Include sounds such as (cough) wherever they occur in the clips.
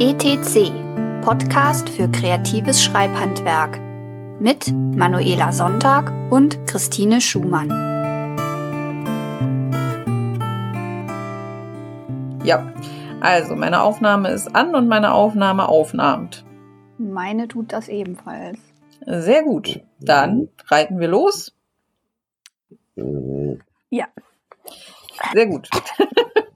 ETC Podcast für kreatives Schreibhandwerk mit Manuela Sonntag und Christine Schumann. Ja, also meine Aufnahme ist an und meine Aufnahme aufnahmt. Meine tut das ebenfalls. Sehr gut. Dann reiten wir los. Ja. Sehr gut.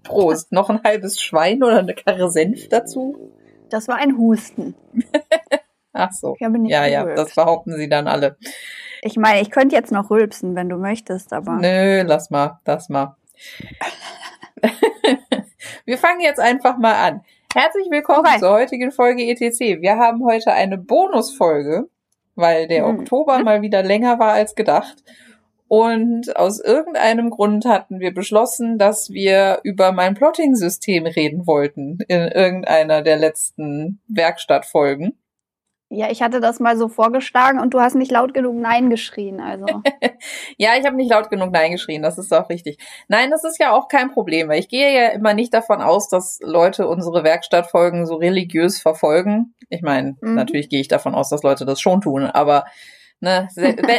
Prost. Noch ein halbes Schwein oder eine Karre Senf dazu? Das war ein Husten. (laughs) Ach so. Ja, ja, gerülpst. das behaupten sie dann alle. Ich meine, ich könnte jetzt noch rülpsen, wenn du möchtest, aber. Nö, lass mal, lass mal. (laughs) wir fangen jetzt einfach mal an. Herzlich willkommen Okay. zur heutigen Folge ETC. Wir haben heute eine Bonusfolge, weil der Mhm. Oktober mal wieder länger war als gedacht. Und aus irgendeinem Grund hatten wir beschlossen, dass wir über mein Plotting-System reden wollten in irgendeiner der letzten Werkstattfolgen. Ja, ich hatte das mal so vorgeschlagen und du hast nicht laut genug Nein geschrien, also. (laughs) Ja, ich habe nicht laut genug Nein geschrien, das ist auch richtig. Nein, das ist ja auch kein Problem, weil ich gehe ja immer nicht davon aus, dass Leute unsere Werkstattfolgen so religiös verfolgen. Ich meine, Mhm. natürlich gehe ich davon aus, dass Leute das schon tun, aber ne,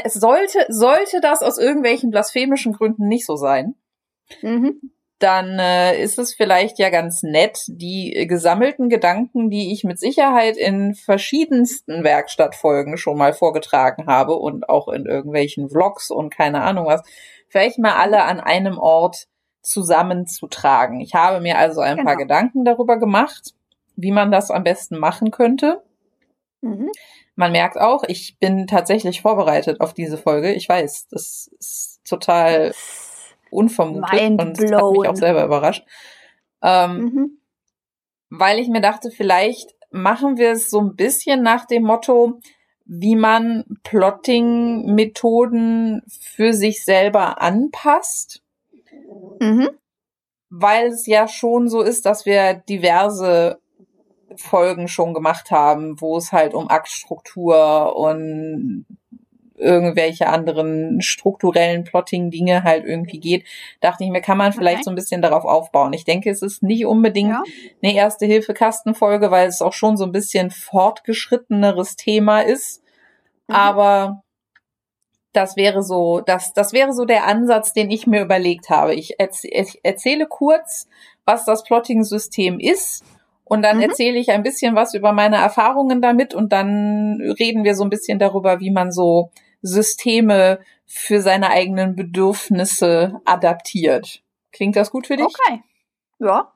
es (laughs) sollte, sollte das aus irgendwelchen blasphemischen Gründen nicht so sein, mhm. dann äh, ist es vielleicht ja ganz nett, die äh, gesammelten Gedanken, die ich mit Sicherheit in verschiedensten Werkstattfolgen schon mal vorgetragen habe und auch in irgendwelchen Vlogs und keine Ahnung was, vielleicht mal alle an einem Ort zusammenzutragen. Ich habe mir also ein paar Genau. Gedanken darüber gemacht, wie man das am besten machen könnte. Mhm. Man merkt auch, ich bin tatsächlich vorbereitet auf diese Folge. Ich weiß, das ist total unvermutet und hat mich auch selber überrascht. Ähm, Mhm. Weil ich mir dachte, vielleicht machen wir es so ein bisschen nach dem Motto, wie man Plotting-Methoden für sich selber anpasst, Mhm. weil es ja schon so ist, dass wir diverse Folgen schon gemacht haben, wo es halt um Aktstruktur und irgendwelche anderen strukturellen Plotting-Dinge halt irgendwie geht, dachte ich mir, kann man vielleicht Okay. so ein bisschen darauf aufbauen. Ich denke, es ist nicht unbedingt Ja. eine Erste-Hilfe-Kastenfolge, weil es auch schon so ein bisschen fortgeschritteneres Thema ist. Mhm. Aber das wäre so, das, das wäre so der Ansatz, den ich mir überlegt habe. Ich, erz ich erzähle kurz, was das Plotting-System ist. Und dann Mhm. erzähle ich ein bisschen was über meine Erfahrungen damit und dann reden wir so ein bisschen darüber, wie man so Systeme für seine eigenen Bedürfnisse adaptiert. Klingt das gut für dich? Okay. Ja.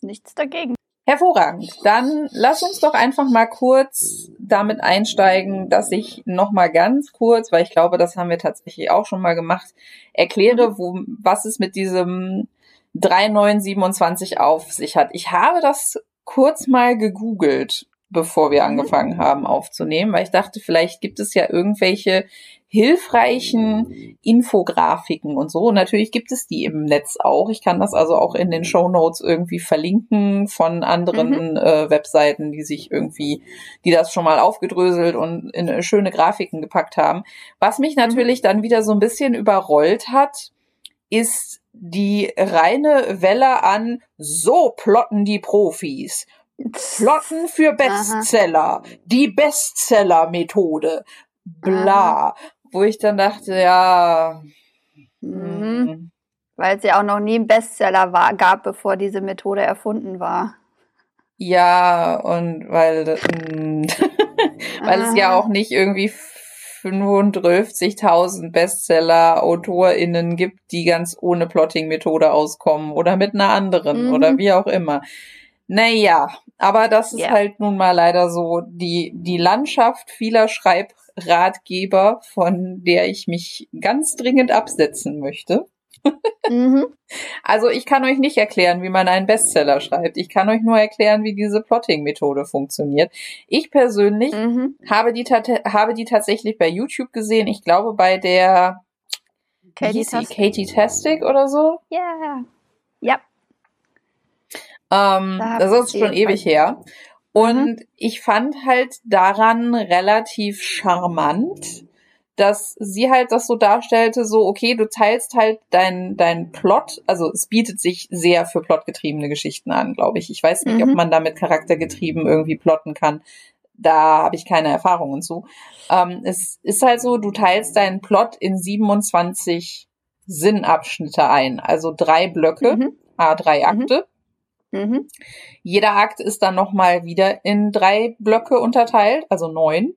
Nichts dagegen. Hervorragend. Dann lass uns doch einfach mal kurz damit einsteigen, dass ich noch mal ganz kurz, weil ich glaube, das haben wir tatsächlich auch schon mal gemacht, erkläre, wo, was es mit diesem 3927 auf sich hat. Ich habe das kurz mal gegoogelt, bevor wir Mhm. angefangen haben aufzunehmen, weil ich dachte, vielleicht gibt es ja irgendwelche hilfreichen Infografiken und so. Und natürlich gibt es die im Netz auch. Ich kann das also auch in den Show Notes irgendwie verlinken von anderen äh, Webseiten, die sich irgendwie, die das schon mal aufgedröselt und in äh, schöne Grafiken gepackt haben. Was mich natürlich dann wieder so ein bisschen überrollt hat, ist die reine Welle an, so plotten die Profis. Plotten für Bestseller. Die Bestseller-Methode. Bla. Wo ich dann dachte, ja. Mhm. hm, Weil es ja auch noch nie einen Bestseller war, gab, bevor diese Methode erfunden war. Ja, und weil, mm, (laughs) weil es ja Aha. auch nicht irgendwie 35.000 Bestseller-AutorInnen gibt, die ganz ohne Plotting-Methode auskommen oder mit einer anderen Mhm. oder wie auch immer. Naja, aber das ist Ja. halt nun mal leider so die, die Landschaft vieler Schreibratgeber, von der ich mich ganz dringend absetzen möchte. Mhm. (laughs) Also ich kann euch nicht erklären, wie man einen Bestseller schreibt. Ich kann euch nur erklären, wie diese Plotting-Methode funktioniert. Ich persönlich Mhm. habe die, habe die tatsächlich bei YouTube gesehen. Ich glaube bei der Katie? Tastic. Katie Tastic oder so. Ja. Ja. Ähm, Da das ist schon ewig her. Und ich fand halt daran relativ charmant, dass sie halt das so darstellte, so, okay, du teilst halt dein, dein Plot, also es bietet sich sehr für plotgetriebene Geschichten an, glaube ich. Ich weiß nicht, mhm. ob man damit charaktergetrieben irgendwie plotten kann. Da habe ich keine Erfahrungen zu. Ähm, es ist halt so, du teilst deinen Plot in 27 Sinnabschnitte ein, also drei Blöcke, mhm. A3 mhm. Akte. Mhm. Jeder Akt ist dann nochmal wieder in drei Blöcke unterteilt, also neun.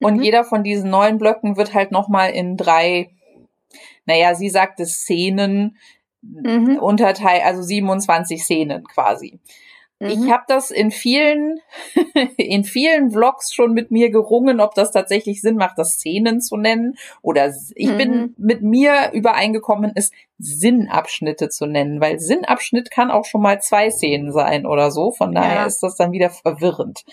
Und mhm. jeder von diesen neun Blöcken wird halt nochmal in drei, naja, sie sagte Szenen mhm. unterteilt, also 27 Szenen quasi. Ich mhm. habe das in vielen, (laughs) in vielen Vlogs schon mit mir gerungen, ob das tatsächlich Sinn macht, das Szenen zu nennen. Oder ich mhm. bin mit mir übereingekommen, es Sinnabschnitte zu nennen, weil Sinnabschnitt kann auch schon mal zwei Szenen sein oder so. Von daher ja. ist das dann wieder verwirrend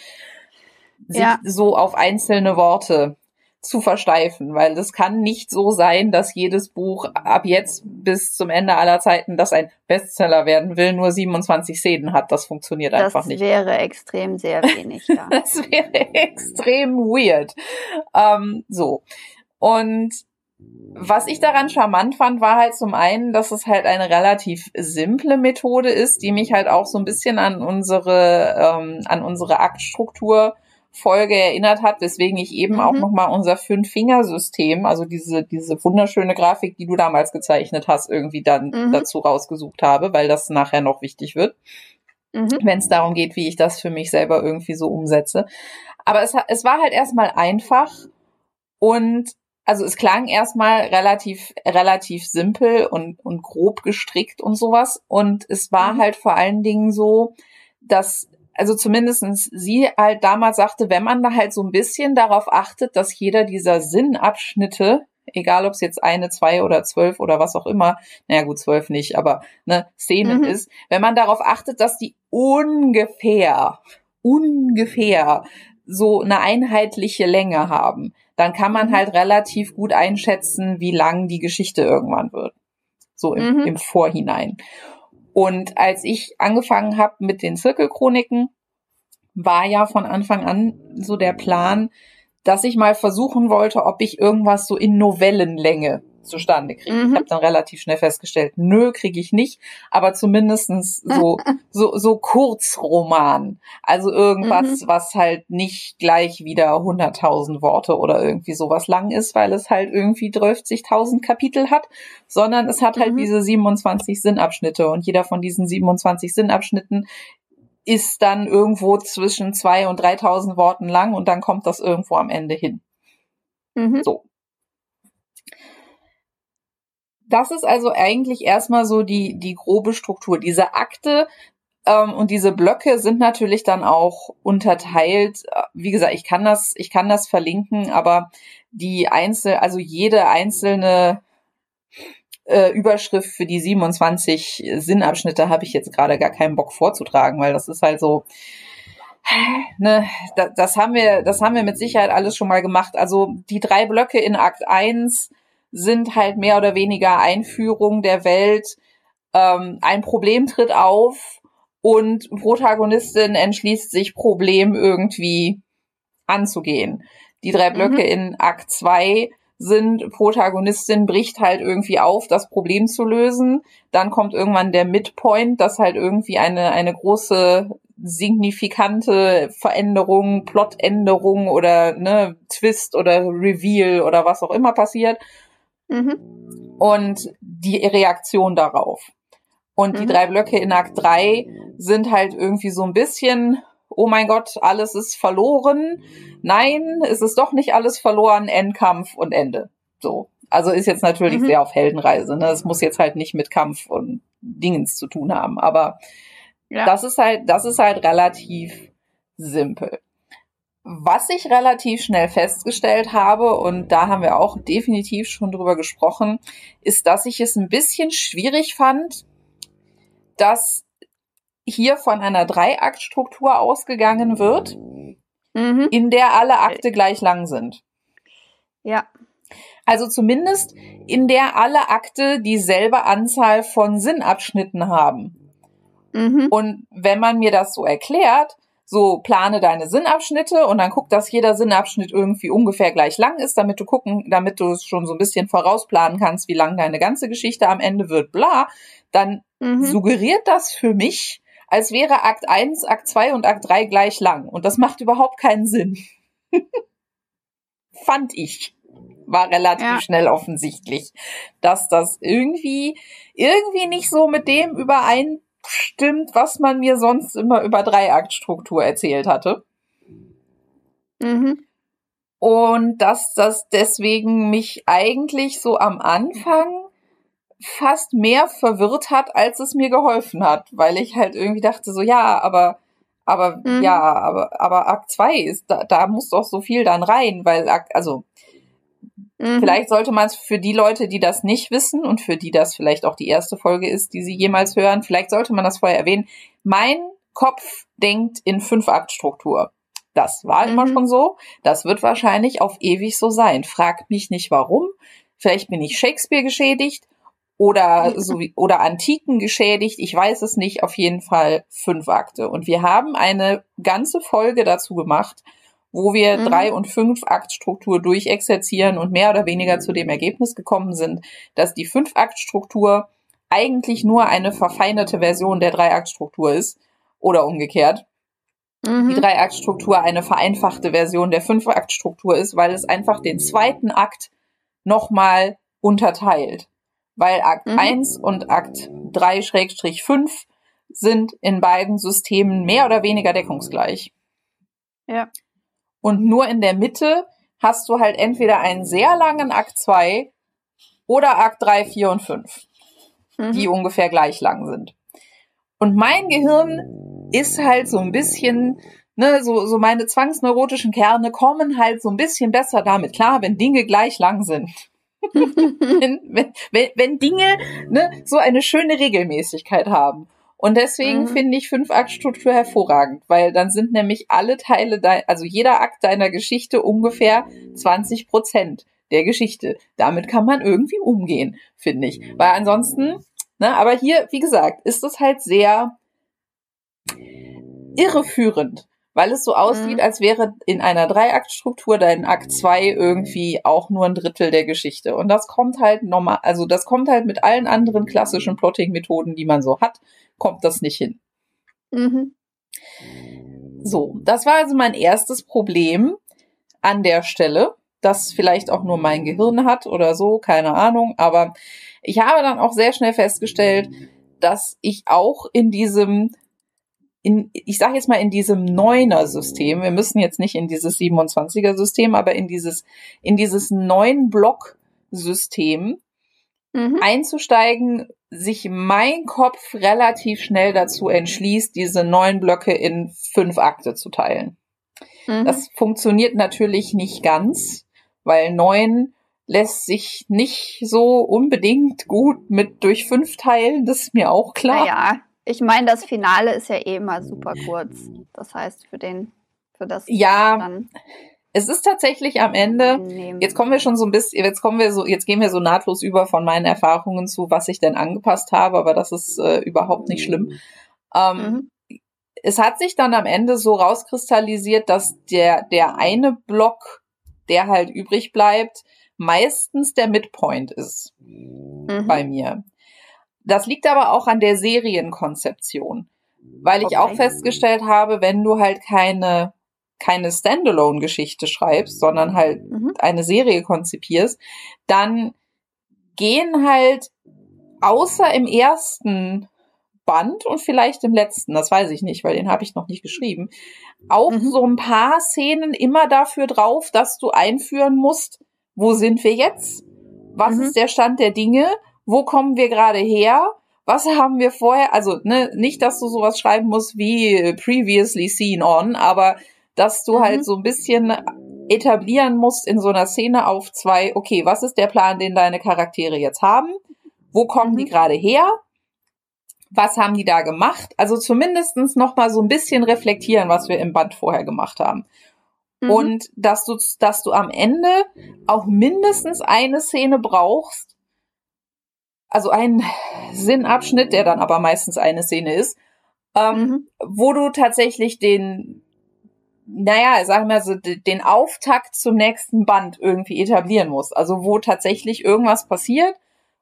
sich ja. so auf einzelne Worte zu versteifen, weil das kann nicht so sein, dass jedes Buch ab jetzt bis zum Ende aller Zeiten, das ein Bestseller werden will, nur 27 Szenen hat. Das funktioniert das einfach nicht. Das wäre extrem sehr wenig, ja. (laughs) das wäre extrem weird. Ähm, so. Und was ich daran charmant fand, war halt zum einen, dass es halt eine relativ simple Methode ist, die mich halt auch so ein bisschen an unsere, ähm, an unsere Aktstruktur Folge erinnert hat, weswegen ich eben mhm. auch nochmal unser Fünf-Finger-System, also diese, diese wunderschöne Grafik, die du damals gezeichnet hast, irgendwie dann mhm. dazu rausgesucht habe, weil das nachher noch wichtig wird, mhm. wenn es darum geht, wie ich das für mich selber irgendwie so umsetze. Aber es, es war halt erstmal einfach und also es klang erstmal relativ, relativ simpel und, und grob gestrickt und sowas. Und es war mhm. halt vor allen Dingen so, dass also zumindestens sie halt damals sagte, wenn man da halt so ein bisschen darauf achtet, dass jeder dieser Sinnabschnitte, egal ob es jetzt eine, zwei oder zwölf oder was auch immer, naja gut, zwölf nicht, aber ne, Szenen mhm. ist, wenn man darauf achtet, dass die ungefähr, ungefähr so eine einheitliche Länge haben, dann kann man mhm. halt relativ gut einschätzen, wie lang die Geschichte irgendwann wird. So im, mhm. im Vorhinein. Und als ich angefangen habe mit den Zirkelchroniken, war ja von Anfang an so der Plan, dass ich mal versuchen wollte, ob ich irgendwas so in Novellenlänge zustande kriege. Mhm. Ich habe dann relativ schnell festgestellt, nö, kriege ich nicht, aber zumindestens so, (laughs) so, so Kurzroman. Also irgendwas, mhm. was halt nicht gleich wieder 100.000 Worte oder irgendwie sowas lang ist, weil es halt irgendwie 30.000 Kapitel hat, sondern es hat halt mhm. diese 27 Sinnabschnitte und jeder von diesen 27 Sinnabschnitten ist dann irgendwo zwischen zwei und 3.000 Worten lang und dann kommt das irgendwo am Ende hin. Mhm. So das ist also eigentlich erstmal so die, die grobe Struktur. Diese Akte ähm, und diese Blöcke sind natürlich dann auch unterteilt. Wie gesagt, ich kann das, ich kann das verlinken, aber die einzel, also jede einzelne äh, Überschrift für die 27 Sinnabschnitte habe ich jetzt gerade gar keinen Bock vorzutragen, weil das ist halt so, ne, das, das haben wir, das haben wir mit Sicherheit alles schon mal gemacht. Also die drei Blöcke in Akt 1 sind halt mehr oder weniger Einführung der Welt. Ähm, ein Problem tritt auf und Protagonistin entschließt sich, Problem irgendwie anzugehen. Die drei Blöcke mhm. in Akt 2 sind, Protagonistin bricht halt irgendwie auf, das Problem zu lösen. Dann kommt irgendwann der Midpoint, dass halt irgendwie eine, eine große signifikante Veränderung, Plotänderung oder ne, Twist oder Reveal oder was auch immer passiert. Mhm. Und die Reaktion darauf. Und mhm. die drei Blöcke in Akt 3 sind halt irgendwie so ein bisschen, oh mein Gott, alles ist verloren. Nein, es ist doch nicht alles verloren, Endkampf und Ende. So. Also ist jetzt natürlich mhm. sehr auf Heldenreise. Ne? Es muss jetzt halt nicht mit Kampf und Dingens zu tun haben. Aber ja. das ist halt, das ist halt relativ simpel. Was ich relativ schnell festgestellt habe, und da haben wir auch definitiv schon drüber gesprochen, ist, dass ich es ein bisschen schwierig fand, dass hier von einer Dreiaktstruktur ausgegangen wird, mhm. in der alle Akte gleich lang sind. Ja. Also zumindest in der alle Akte dieselbe Anzahl von Sinnabschnitten haben. Mhm. Und wenn man mir das so erklärt, so plane deine Sinnabschnitte und dann guck, dass jeder Sinnabschnitt irgendwie ungefähr gleich lang ist, damit du gucken, damit du es schon so ein bisschen vorausplanen kannst, wie lang deine ganze Geschichte am Ende wird, bla, dann mhm. suggeriert das für mich, als wäre Akt 1, Akt 2 und Akt 3 gleich lang. Und das macht überhaupt keinen Sinn. (laughs) Fand ich. War relativ ja. schnell offensichtlich, dass das irgendwie, irgendwie nicht so mit dem überein stimmt, was man mir sonst immer über Dreiaktstruktur erzählt hatte. Mhm. Und dass das deswegen mich eigentlich so am Anfang fast mehr verwirrt hat, als es mir geholfen hat, weil ich halt irgendwie dachte so, ja, aber, aber, mhm. ja, aber, aber Akt 2 ist, da, da muss doch so viel dann rein, weil, Akt, also, Mhm. Vielleicht sollte man es für die Leute, die das nicht wissen und für die das vielleicht auch die erste Folge ist, die sie jemals hören, vielleicht sollte man das vorher erwähnen. Mein Kopf denkt in Fünf-Akt-Struktur. Das war mhm. immer schon so. Das wird wahrscheinlich auf ewig so sein. Fragt mich nicht warum. Vielleicht bin ich Shakespeare geschädigt oder (laughs) so oder Antiken geschädigt. Ich weiß es nicht. Auf jeden Fall fünf Akte. Und wir haben eine ganze Folge dazu gemacht, wo wir mhm. drei und fünf Aktstruktur durchexerzieren und mehr oder weniger zu dem Ergebnis gekommen sind, dass die fünf Aktstruktur eigentlich nur eine verfeinerte Version der Dreiaktstruktur ist oder umgekehrt. Mhm. Die Dreiaktstruktur eine vereinfachte Version der Fünf-Akt-Struktur ist, weil es einfach den zweiten Akt nochmal unterteilt. Weil Akt mhm. 1 und Akt 3-5 sind in beiden Systemen mehr oder weniger deckungsgleich. Ja. Und nur in der Mitte hast du halt entweder einen sehr langen Akt 2 oder Akt 3, 4 und 5, mhm. die ungefähr gleich lang sind. Und mein Gehirn ist halt so ein bisschen, ne, so, so meine zwangsneurotischen Kerne kommen halt so ein bisschen besser damit klar, wenn Dinge gleich lang sind. (laughs) wenn, wenn, wenn Dinge ne, so eine schöne Regelmäßigkeit haben. Und deswegen mhm. finde ich Fünf-Akt-Struktur hervorragend, weil dann sind nämlich alle Teile, also jeder Akt deiner Geschichte ungefähr 20 Prozent der Geschichte. Damit kann man irgendwie umgehen, finde ich. Weil ansonsten, ne, aber hier, wie gesagt, ist es halt sehr irreführend, weil es so aussieht, mhm. als wäre in einer Dreiaktstruktur dein Akt 2 irgendwie auch nur ein Drittel der Geschichte. Und das kommt halt normal, also das kommt halt mit allen anderen klassischen Plotting-Methoden, die man so hat, kommt das nicht hin. Mhm. So, das war also mein erstes Problem an der Stelle, das vielleicht auch nur mein Gehirn hat oder so, keine Ahnung. Aber ich habe dann auch sehr schnell festgestellt, dass ich auch in diesem in, ich sage jetzt mal in diesem Neuner-System, wir müssen jetzt nicht in dieses 27er-System, aber in dieses, in dieses neun Block-System mhm. einzusteigen, sich mein Kopf relativ schnell dazu entschließt, diese neun Blöcke in fünf Akte zu teilen. Mhm. Das funktioniert natürlich nicht ganz, weil neun lässt sich nicht so unbedingt gut mit durch fünf teilen, das ist mir auch klar. Ja, ich meine, das Finale ist ja eh mal super kurz. Das heißt, für den, für das ja, dann es ist tatsächlich am Ende, jetzt kommen wir schon so ein bisschen, jetzt kommen wir so, jetzt gehen wir so nahtlos über von meinen Erfahrungen zu, was ich denn angepasst habe, aber das ist äh, überhaupt nicht schlimm. Ähm, mhm. Es hat sich dann am Ende so rauskristallisiert, dass der, der eine Block, der halt übrig bleibt, meistens der Midpoint ist mhm. bei mir. Das liegt aber auch an der Serienkonzeption, weil ich okay. auch festgestellt habe, wenn du halt keine keine Standalone-Geschichte schreibst, sondern halt mhm. eine Serie konzipierst, dann gehen halt außer im ersten Band und vielleicht im letzten, das weiß ich nicht, weil den habe ich noch nicht geschrieben, auch mhm. so ein paar Szenen immer dafür drauf, dass du einführen musst, wo sind wir jetzt? Was mhm. ist der Stand der Dinge? Wo kommen wir gerade her? Was haben wir vorher? Also, ne, nicht, dass du sowas schreiben musst wie previously seen on, aber dass du halt mhm. halt so ein bisschen etablieren musst in so einer Szene auf zwei, okay, was ist der Plan, den deine Charaktere jetzt haben? Wo kommen mhm. die gerade her? Was haben die da gemacht? Also zumindestens noch mal so ein bisschen reflektieren, was wir im Band vorher gemacht haben. Mhm. Und dass du, dass du am Ende auch mindestens eine Szene brauchst, also einen Sinnabschnitt, der dann aber meistens eine Szene ist, ähm, mhm. wo du tatsächlich den, naja, sagen wir so, den Auftakt zum nächsten Band irgendwie etablieren musst. Also wo tatsächlich irgendwas passiert,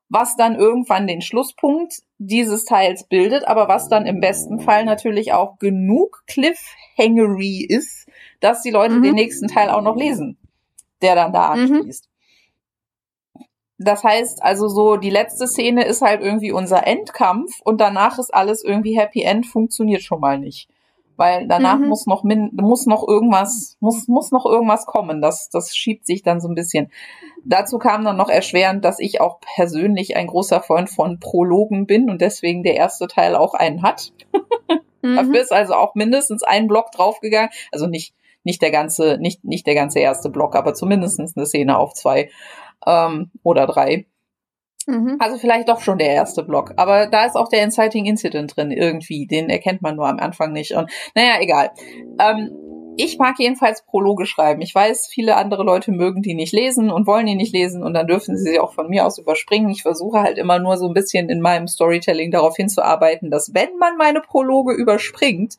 was dann irgendwann den Schlusspunkt dieses Teils bildet, aber was dann im besten Fall natürlich auch genug Cliffhangery ist, dass die Leute mhm. den nächsten Teil auch noch lesen, der dann da mhm. anschließt. Mhm. Das heißt also so, die letzte Szene ist halt irgendwie unser Endkampf und danach ist alles irgendwie Happy End, funktioniert schon mal nicht weil danach mhm. muss noch min muss noch irgendwas muss muss noch irgendwas kommen. Das das schiebt sich dann so ein bisschen. Dazu kam dann noch erschwerend, dass ich auch persönlich ein großer Freund von Prologen bin und deswegen der erste Teil auch einen hat. mhm. Dafür ist also auch mindestens ein Block draufgegangen, also nicht nicht der ganze nicht nicht der ganze erste Block, aber zumindestens eine Szene auf zwei ähm, oder drei. Mhm. Also vielleicht doch schon der erste Block. Aber da ist auch der Inciting Incident drin irgendwie. Den erkennt man nur am Anfang nicht. Und naja, egal. Ähm, ich mag jedenfalls Prologe schreiben. Ich weiß, viele andere Leute mögen die nicht lesen und wollen die nicht lesen und dann dürfen sie sie auch von mir aus überspringen. Ich versuche halt immer nur so ein bisschen in meinem Storytelling darauf hinzuarbeiten, dass wenn man meine Prologe überspringt,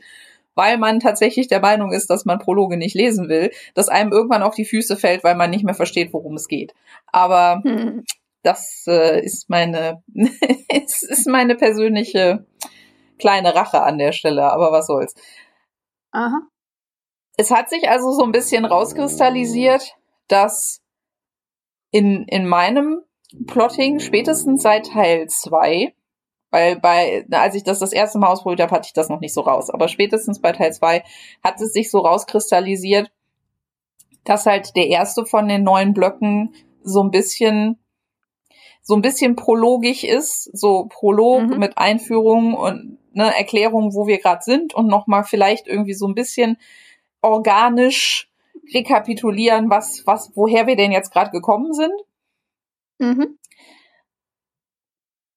weil man tatsächlich der Meinung ist, dass man Prologe nicht lesen will, dass einem irgendwann auf die Füße fällt, weil man nicht mehr versteht, worum es geht. Aber hm das äh, ist meine, (laughs) es ist meine persönliche kleine Rache an der Stelle, aber was soll's. Aha. Es hat sich also so ein bisschen rauskristallisiert, dass in, in meinem Plotting spätestens seit Teil 2, weil bei, als ich das das erste Mal ausprobiert habe, hatte ich das noch nicht so raus, aber spätestens bei Teil 2 hat es sich so rauskristallisiert, dass halt der erste von den neuen Blöcken so ein bisschen so ein bisschen prologisch ist, so Prolog mhm. mit Einführung und ne, Erklärung, wo wir gerade sind und nochmal vielleicht irgendwie so ein bisschen organisch rekapitulieren, was, was, woher wir denn jetzt gerade gekommen sind. Mhm.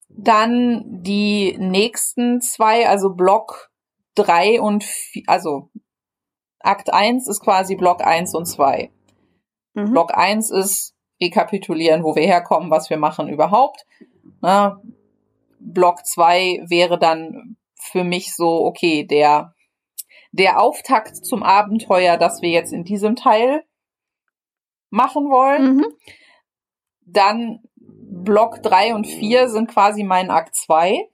Dann die nächsten zwei, also Block drei und vier, also Akt eins ist quasi Block eins und zwei. Mhm. Block eins ist rekapitulieren, wo wir herkommen, was wir machen überhaupt. Na, Block zwei wäre dann für mich so, okay, der, der Auftakt zum Abenteuer, das wir jetzt in diesem Teil machen wollen. Mhm. Dann Block drei und vier sind quasi mein Akt zwei.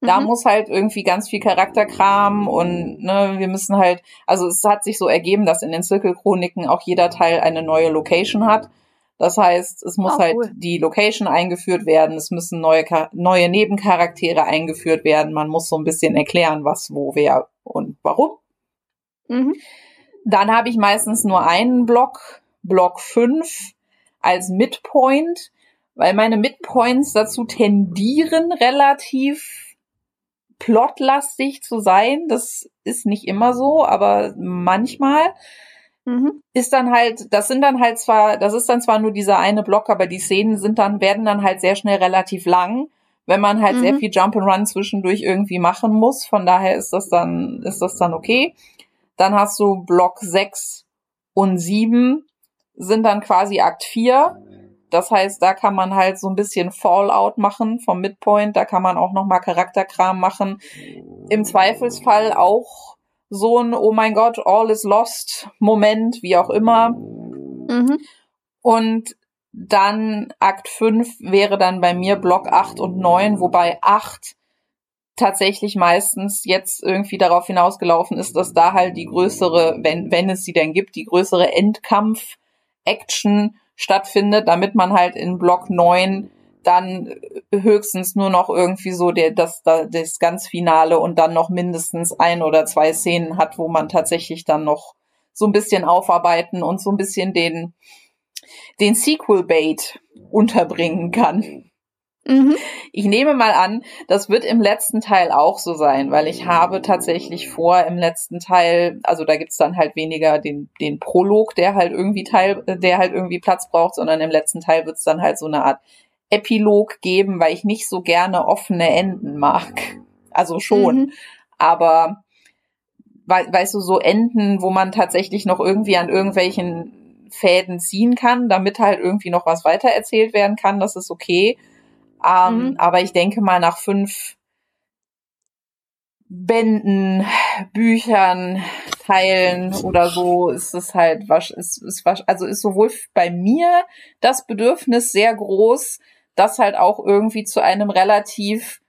Da mhm. muss halt irgendwie ganz viel Charakterkram und ne, wir müssen halt, also es hat sich so ergeben, dass in den Zirkelchroniken auch jeder Teil eine neue Location hat. Das heißt, es muss oh, halt cool. die Location eingeführt werden, es müssen neue, neue Nebencharaktere eingeführt werden, man muss so ein bisschen erklären, was, wo, wer und warum. Mhm. Dann habe ich meistens nur einen Block, Block 5 als Midpoint, weil meine Midpoints dazu tendieren, relativ plotlastig zu sein. Das ist nicht immer so, aber manchmal. Mhm. Ist dann halt, das sind dann halt zwar, das ist dann zwar nur dieser eine Block, aber die Szenen sind dann, werden dann halt sehr schnell relativ lang, wenn man halt mhm. sehr viel Jump and Run zwischendurch irgendwie machen muss. Von daher ist das dann, ist das dann okay. Dann hast du Block 6 und 7 sind dann quasi Akt 4 das heißt, da kann man halt so ein bisschen Fallout machen vom Midpoint. Da kann man auch noch mal Charakterkram machen. Im Zweifelsfall auch so ein Oh mein Gott, all is lost Moment, wie auch immer. Mhm. Und dann Akt 5 wäre dann bei mir Block 8 und 9, wobei 8 tatsächlich meistens jetzt irgendwie darauf hinausgelaufen ist, dass da halt die größere, wenn, wenn es sie denn gibt, die größere Endkampf-Action stattfindet, damit man halt in Block 9 dann höchstens nur noch irgendwie so der, das, das ganz Finale und dann noch mindestens ein oder zwei Szenen hat, wo man tatsächlich dann noch so ein bisschen aufarbeiten und so ein bisschen den, den Sequel-Bait unterbringen kann. Mhm. Ich nehme mal an, das wird im letzten Teil auch so sein, weil ich habe tatsächlich vor, im letzten Teil, also da gibt's dann halt weniger den, den Prolog, der halt irgendwie Teil, der halt irgendwie Platz braucht, sondern im letzten Teil wird's dann halt so eine Art Epilog geben, weil ich nicht so gerne offene Enden mag. Also schon. Mhm. Aber weißt du, so Enden, wo man tatsächlich noch irgendwie an irgendwelchen Fäden ziehen kann, damit halt irgendwie noch was weitererzählt werden kann, das ist okay. Ähm, mhm. Aber ich denke mal, nach fünf, Bänden, Büchern, Teilen oder so ist es halt was ist, ist was also ist sowohl bei mir das Bedürfnis sehr groß, das halt auch irgendwie zu einem relativ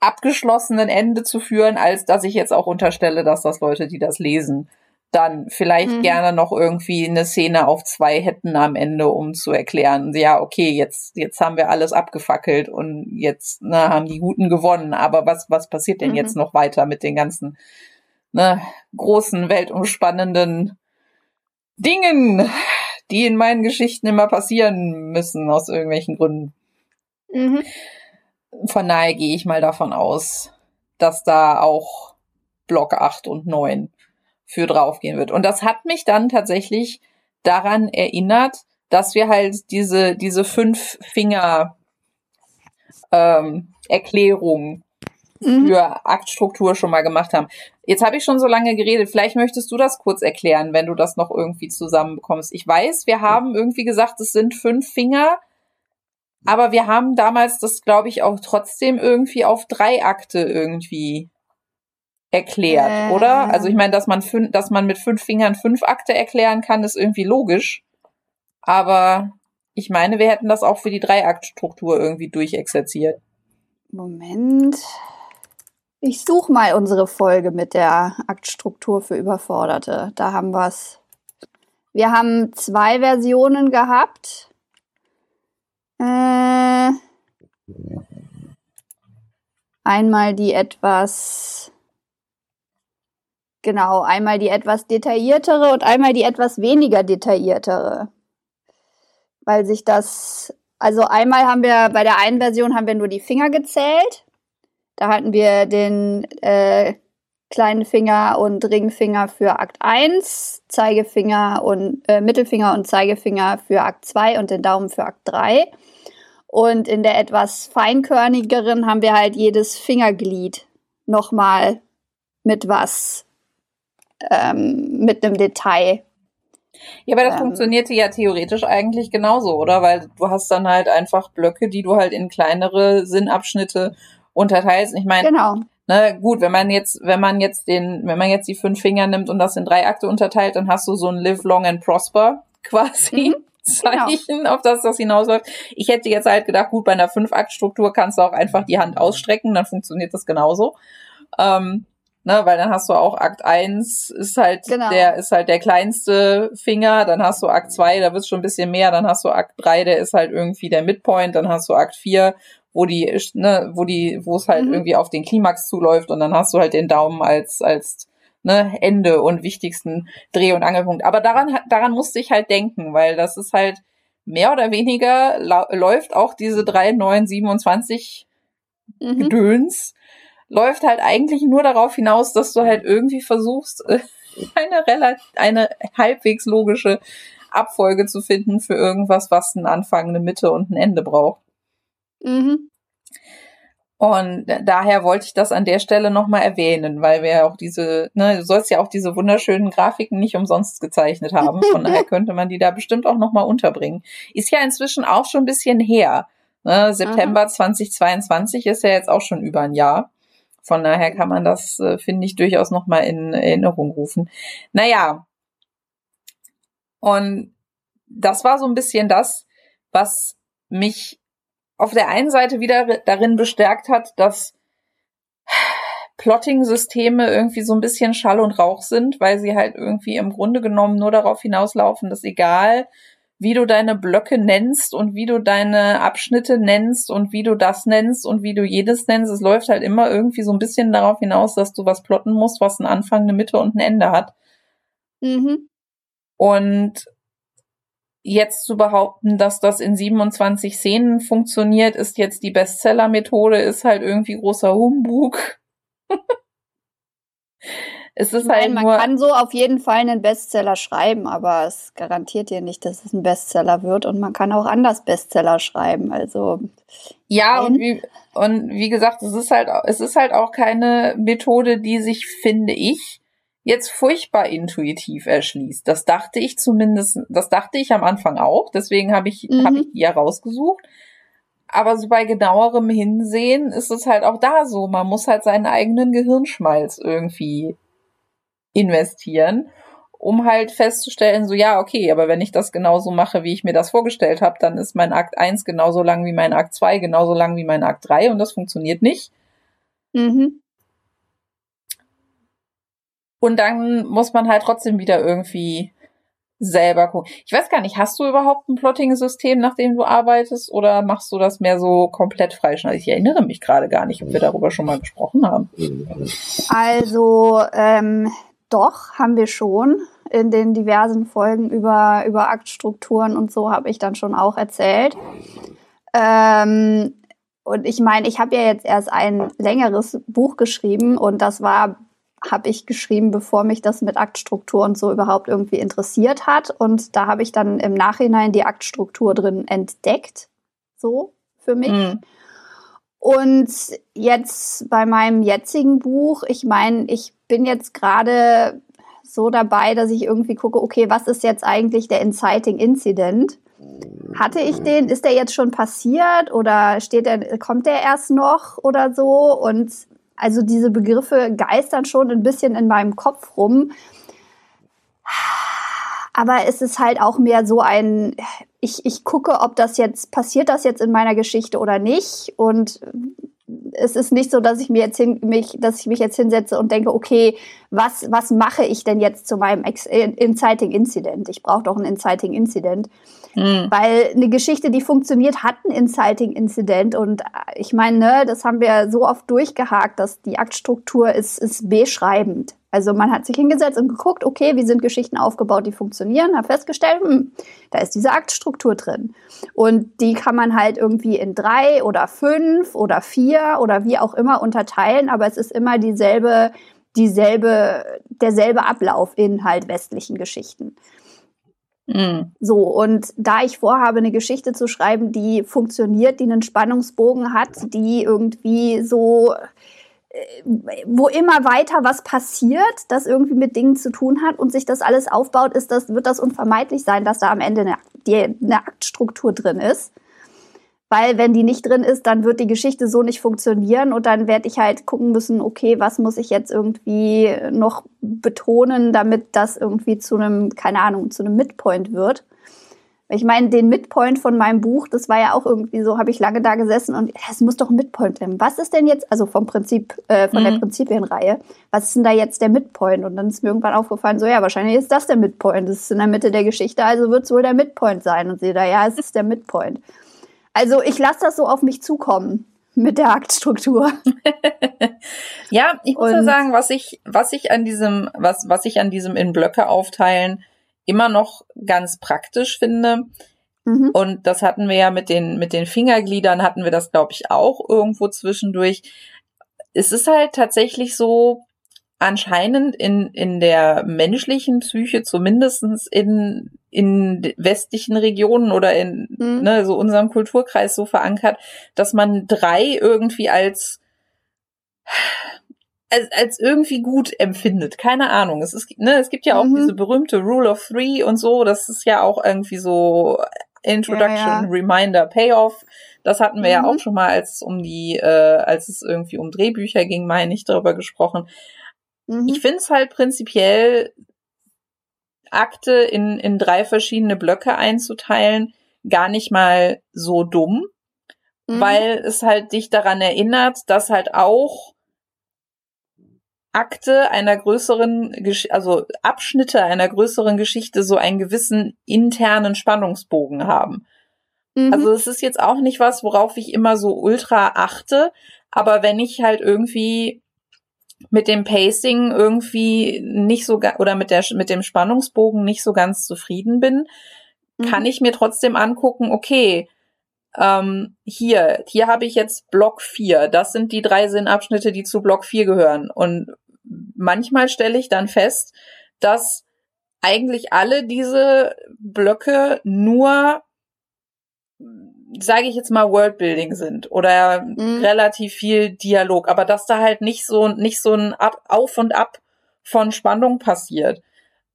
abgeschlossenen Ende zu führen, als dass ich jetzt auch unterstelle, dass das Leute, die das lesen, dann vielleicht mhm. gerne noch irgendwie eine Szene auf zwei hätten am Ende, um zu erklären, ja, okay, jetzt, jetzt haben wir alles abgefackelt und jetzt ne, haben die Guten gewonnen, aber was, was passiert denn mhm. jetzt noch weiter mit den ganzen ne, großen, weltumspannenden Dingen, die in meinen Geschichten immer passieren müssen, aus irgendwelchen Gründen? Mhm. Von daher gehe ich mal davon aus, dass da auch Block 8 und 9 für draufgehen wird. Und das hat mich dann tatsächlich daran erinnert, dass wir halt diese, diese fünf Finger ähm, Erklärung mhm. für Aktstruktur schon mal gemacht haben. Jetzt habe ich schon so lange geredet. Vielleicht möchtest du das kurz erklären, wenn du das noch irgendwie zusammenbekommst. Ich weiß, wir haben irgendwie gesagt, es sind fünf Finger, aber wir haben damals das, glaube ich, auch trotzdem irgendwie auf drei Akte irgendwie erklärt, äh. oder? Also ich meine, dass man fün dass man mit fünf Fingern fünf Akte erklären kann, ist irgendwie logisch. Aber ich meine, wir hätten das auch für die Dreiaktstruktur irgendwie durchexerziert. Moment. Ich suche mal unsere Folge mit der Aktstruktur für Überforderte. Da haben wir es. Wir haben zwei Versionen gehabt. Äh, einmal die etwas Genau, einmal die etwas detailliertere und einmal die etwas weniger detailliertere. Weil sich das, also einmal haben wir, bei der einen Version haben wir nur die Finger gezählt. Da hatten wir den äh, kleinen Finger und Ringfinger für Akt 1, Zeigefinger und äh, Mittelfinger und Zeigefinger für Akt 2 und den Daumen für Akt 3. Und in der etwas feinkörnigeren haben wir halt jedes Fingerglied nochmal mit was ähm, mit einem Detail. Ja, aber das ähm, funktionierte ja theoretisch eigentlich genauso, oder? Weil du hast dann halt einfach Blöcke, die du halt in kleinere Sinnabschnitte unterteilst. Ich meine, genau. ne, gut, wenn man jetzt, wenn man jetzt den, wenn man jetzt die fünf Finger nimmt und das in drei Akte unterteilt, dann hast du so ein Live Long and Prosper quasi. Mhm. (laughs) Zeichen, genau. auf das das hinausläuft. Ich hätte jetzt halt gedacht, gut, bei einer Fünf-Akt-Struktur kannst du auch einfach die Hand ausstrecken, dann funktioniert das genauso. Ähm, ne, weil dann hast du auch Akt 1 ist halt genau. der ist halt der kleinste Finger, dann hast du Akt 2, da wird's schon ein bisschen mehr, dann hast du Akt 3, der ist halt irgendwie der Midpoint, dann hast du Akt 4, wo die ne, wo die wo es halt mhm. irgendwie auf den Klimax zuläuft und dann hast du halt den Daumen als als ne, Ende und wichtigsten Dreh- und Angelpunkt. Aber daran daran musste ich halt denken, weil das ist halt mehr oder weniger läuft auch diese 3 9 27 mhm. Gedöns läuft halt eigentlich nur darauf hinaus, dass du halt irgendwie versuchst, (laughs) eine relativ, eine halbwegs logische Abfolge zu finden für irgendwas, was einen Anfang, eine Mitte und ein Ende braucht. Mhm. Und daher wollte ich das an der Stelle nochmal erwähnen, weil wir ja auch diese, ne, du sollst ja auch diese wunderschönen Grafiken nicht umsonst gezeichnet haben. Von daher (laughs) könnte man die da bestimmt auch nochmal unterbringen. Ist ja inzwischen auch schon ein bisschen her. Ne? September Aha. 2022 ist ja jetzt auch schon über ein Jahr. Von daher kann man das, äh, finde ich, durchaus nochmal in Erinnerung rufen. Naja. Und das war so ein bisschen das, was mich auf der einen Seite wieder darin bestärkt hat, dass Plotting-Systeme irgendwie so ein bisschen Schall und Rauch sind, weil sie halt irgendwie im Grunde genommen nur darauf hinauslaufen, dass egal wie du deine Blöcke nennst und wie du deine Abschnitte nennst und wie du das nennst und wie du jedes nennst. Es läuft halt immer irgendwie so ein bisschen darauf hinaus, dass du was plotten musst, was einen Anfang, eine Mitte und ein Ende hat. Mhm. Und jetzt zu behaupten, dass das in 27 Szenen funktioniert, ist jetzt die Bestseller-Methode, ist halt irgendwie großer Humbug. (laughs) Es ist halt man nur kann so auf jeden Fall einen Bestseller schreiben, aber es garantiert dir nicht, dass es ein Bestseller wird und man kann auch anders Bestseller schreiben. Also ja und wie und wie gesagt, es ist halt es ist halt auch keine Methode, die sich finde ich jetzt furchtbar intuitiv erschließt. Das dachte ich zumindest, das dachte ich am Anfang auch. Deswegen habe ich mhm. habe ich die ja rausgesucht. aber so bei genauerem Hinsehen ist es halt auch da so. Man muss halt seinen eigenen Gehirnschmalz irgendwie investieren, um halt festzustellen, so ja, okay, aber wenn ich das genauso mache, wie ich mir das vorgestellt habe, dann ist mein Akt 1 genauso lang wie mein Akt 2, genauso lang wie mein Akt 3 und das funktioniert nicht. Mhm. Und dann muss man halt trotzdem wieder irgendwie selber gucken. Ich weiß gar nicht, hast du überhaupt ein Plotting-System, nach dem du arbeitest, oder machst du das mehr so komplett freischneidig? Ich erinnere mich gerade gar nicht, ob wir darüber schon mal gesprochen haben. Also, ähm, doch, haben wir schon. In den diversen Folgen über, über Aktstrukturen und so habe ich dann schon auch erzählt. Ähm, und ich meine, ich habe ja jetzt erst ein längeres Buch geschrieben und das war habe ich geschrieben, bevor mich das mit Aktstruktur und so überhaupt irgendwie interessiert hat. Und da habe ich dann im Nachhinein die Aktstruktur drin entdeckt. So für mich. Mhm. Und jetzt bei meinem jetzigen Buch, ich meine, ich bin jetzt gerade so dabei, dass ich irgendwie gucke, okay, was ist jetzt eigentlich der Inciting Incident? Hatte ich den? Ist der jetzt schon passiert oder steht der, kommt der erst noch oder so? Und also diese Begriffe geistern schon ein bisschen in meinem Kopf rum. Aber es ist halt auch mehr so ein, ich, ich gucke, ob das jetzt, passiert das jetzt in meiner Geschichte oder nicht. Und es ist nicht so, dass ich mir jetzt hin, mich, dass ich mich jetzt hinsetze und denke, okay, was, was mache ich denn jetzt zu meinem Ex Inciting Incident? Ich brauche doch ein Inciting Incident. Mhm. Weil eine Geschichte, die funktioniert, hat ein Inciting Incident. Und ich meine, ne, das haben wir so oft durchgehakt, dass die Aktstruktur ist, ist beschreibend. Also man hat sich hingesetzt und geguckt, okay, wie sind Geschichten aufgebaut, die funktionieren, hat festgestellt, hm, da ist diese Aktstruktur drin. Und die kann man halt irgendwie in drei oder fünf oder vier oder wie auch immer unterteilen, aber es ist immer dieselbe, dieselbe, derselbe Ablauf in halt westlichen Geschichten. Mhm. So, und da ich vorhabe, eine Geschichte zu schreiben, die funktioniert, die einen Spannungsbogen hat, die irgendwie so wo immer weiter was passiert, das irgendwie mit Dingen zu tun hat und sich das alles aufbaut, ist das, wird das unvermeidlich sein, dass da am Ende eine, die, eine Aktstruktur drin ist. Weil wenn die nicht drin ist, dann wird die Geschichte so nicht funktionieren und dann werde ich halt gucken müssen, okay, was muss ich jetzt irgendwie noch betonen, damit das irgendwie zu einem, keine Ahnung, zu einem Midpoint wird. Ich meine, den Midpoint von meinem Buch, das war ja auch irgendwie so, habe ich lange da gesessen und es muss doch ein Midpoint sein. Was ist denn jetzt, also vom Prinzip, äh, von mhm. der Prinzipienreihe, was ist denn da jetzt der Midpoint? Und dann ist mir irgendwann aufgefallen, so ja, wahrscheinlich ist das der Midpoint. Das ist in der Mitte der Geschichte, also wird es wohl der Midpoint sein. Und sehe da, ja, es ist der Midpoint. Also ich lasse das so auf mich zukommen mit der Aktstruktur. (laughs) ja, ich muss und, ja sagen, was ich, was ich an diesem, was, was ich an diesem in Blöcke aufteilen immer noch ganz praktisch finde. Mhm. Und das hatten wir ja mit den, mit den Fingergliedern hatten wir das, glaube ich, auch irgendwo zwischendurch. Es ist halt tatsächlich so, anscheinend in, in der menschlichen Psyche, zumindestens in, in westlichen Regionen oder in mhm. ne, so unserem Kulturkreis so verankert, dass man drei irgendwie als als, als irgendwie gut empfindet. Keine Ahnung. Es, ist, ne, es gibt ja auch mhm. diese berühmte Rule of Three und so. Das ist ja auch irgendwie so Introduction, ja, ja. Reminder, Payoff. Das hatten wir mhm. ja auch schon mal, als es um die, äh, als es irgendwie um Drehbücher ging, meine ich, darüber gesprochen. Mhm. Ich finde es halt prinzipiell, Akte in, in drei verschiedene Blöcke einzuteilen, gar nicht mal so dumm, mhm. weil es halt dich daran erinnert, dass halt auch Akte einer größeren, also Abschnitte einer größeren Geschichte so einen gewissen internen Spannungsbogen haben. Mhm. Also es ist jetzt auch nicht was, worauf ich immer so ultra achte, aber wenn ich halt irgendwie mit dem Pacing irgendwie nicht so oder mit der mit dem Spannungsbogen nicht so ganz zufrieden bin, mhm. kann ich mir trotzdem angucken, okay, ähm, hier, hier habe ich jetzt Block 4. Das sind die drei Sinnabschnitte, die zu Block 4 gehören. Und manchmal stelle ich dann fest, dass eigentlich alle diese Blöcke nur, sage ich jetzt mal, Worldbuilding sind oder mhm. relativ viel Dialog, aber dass da halt nicht so nicht so ein Ab Auf und Ab von Spannung passiert.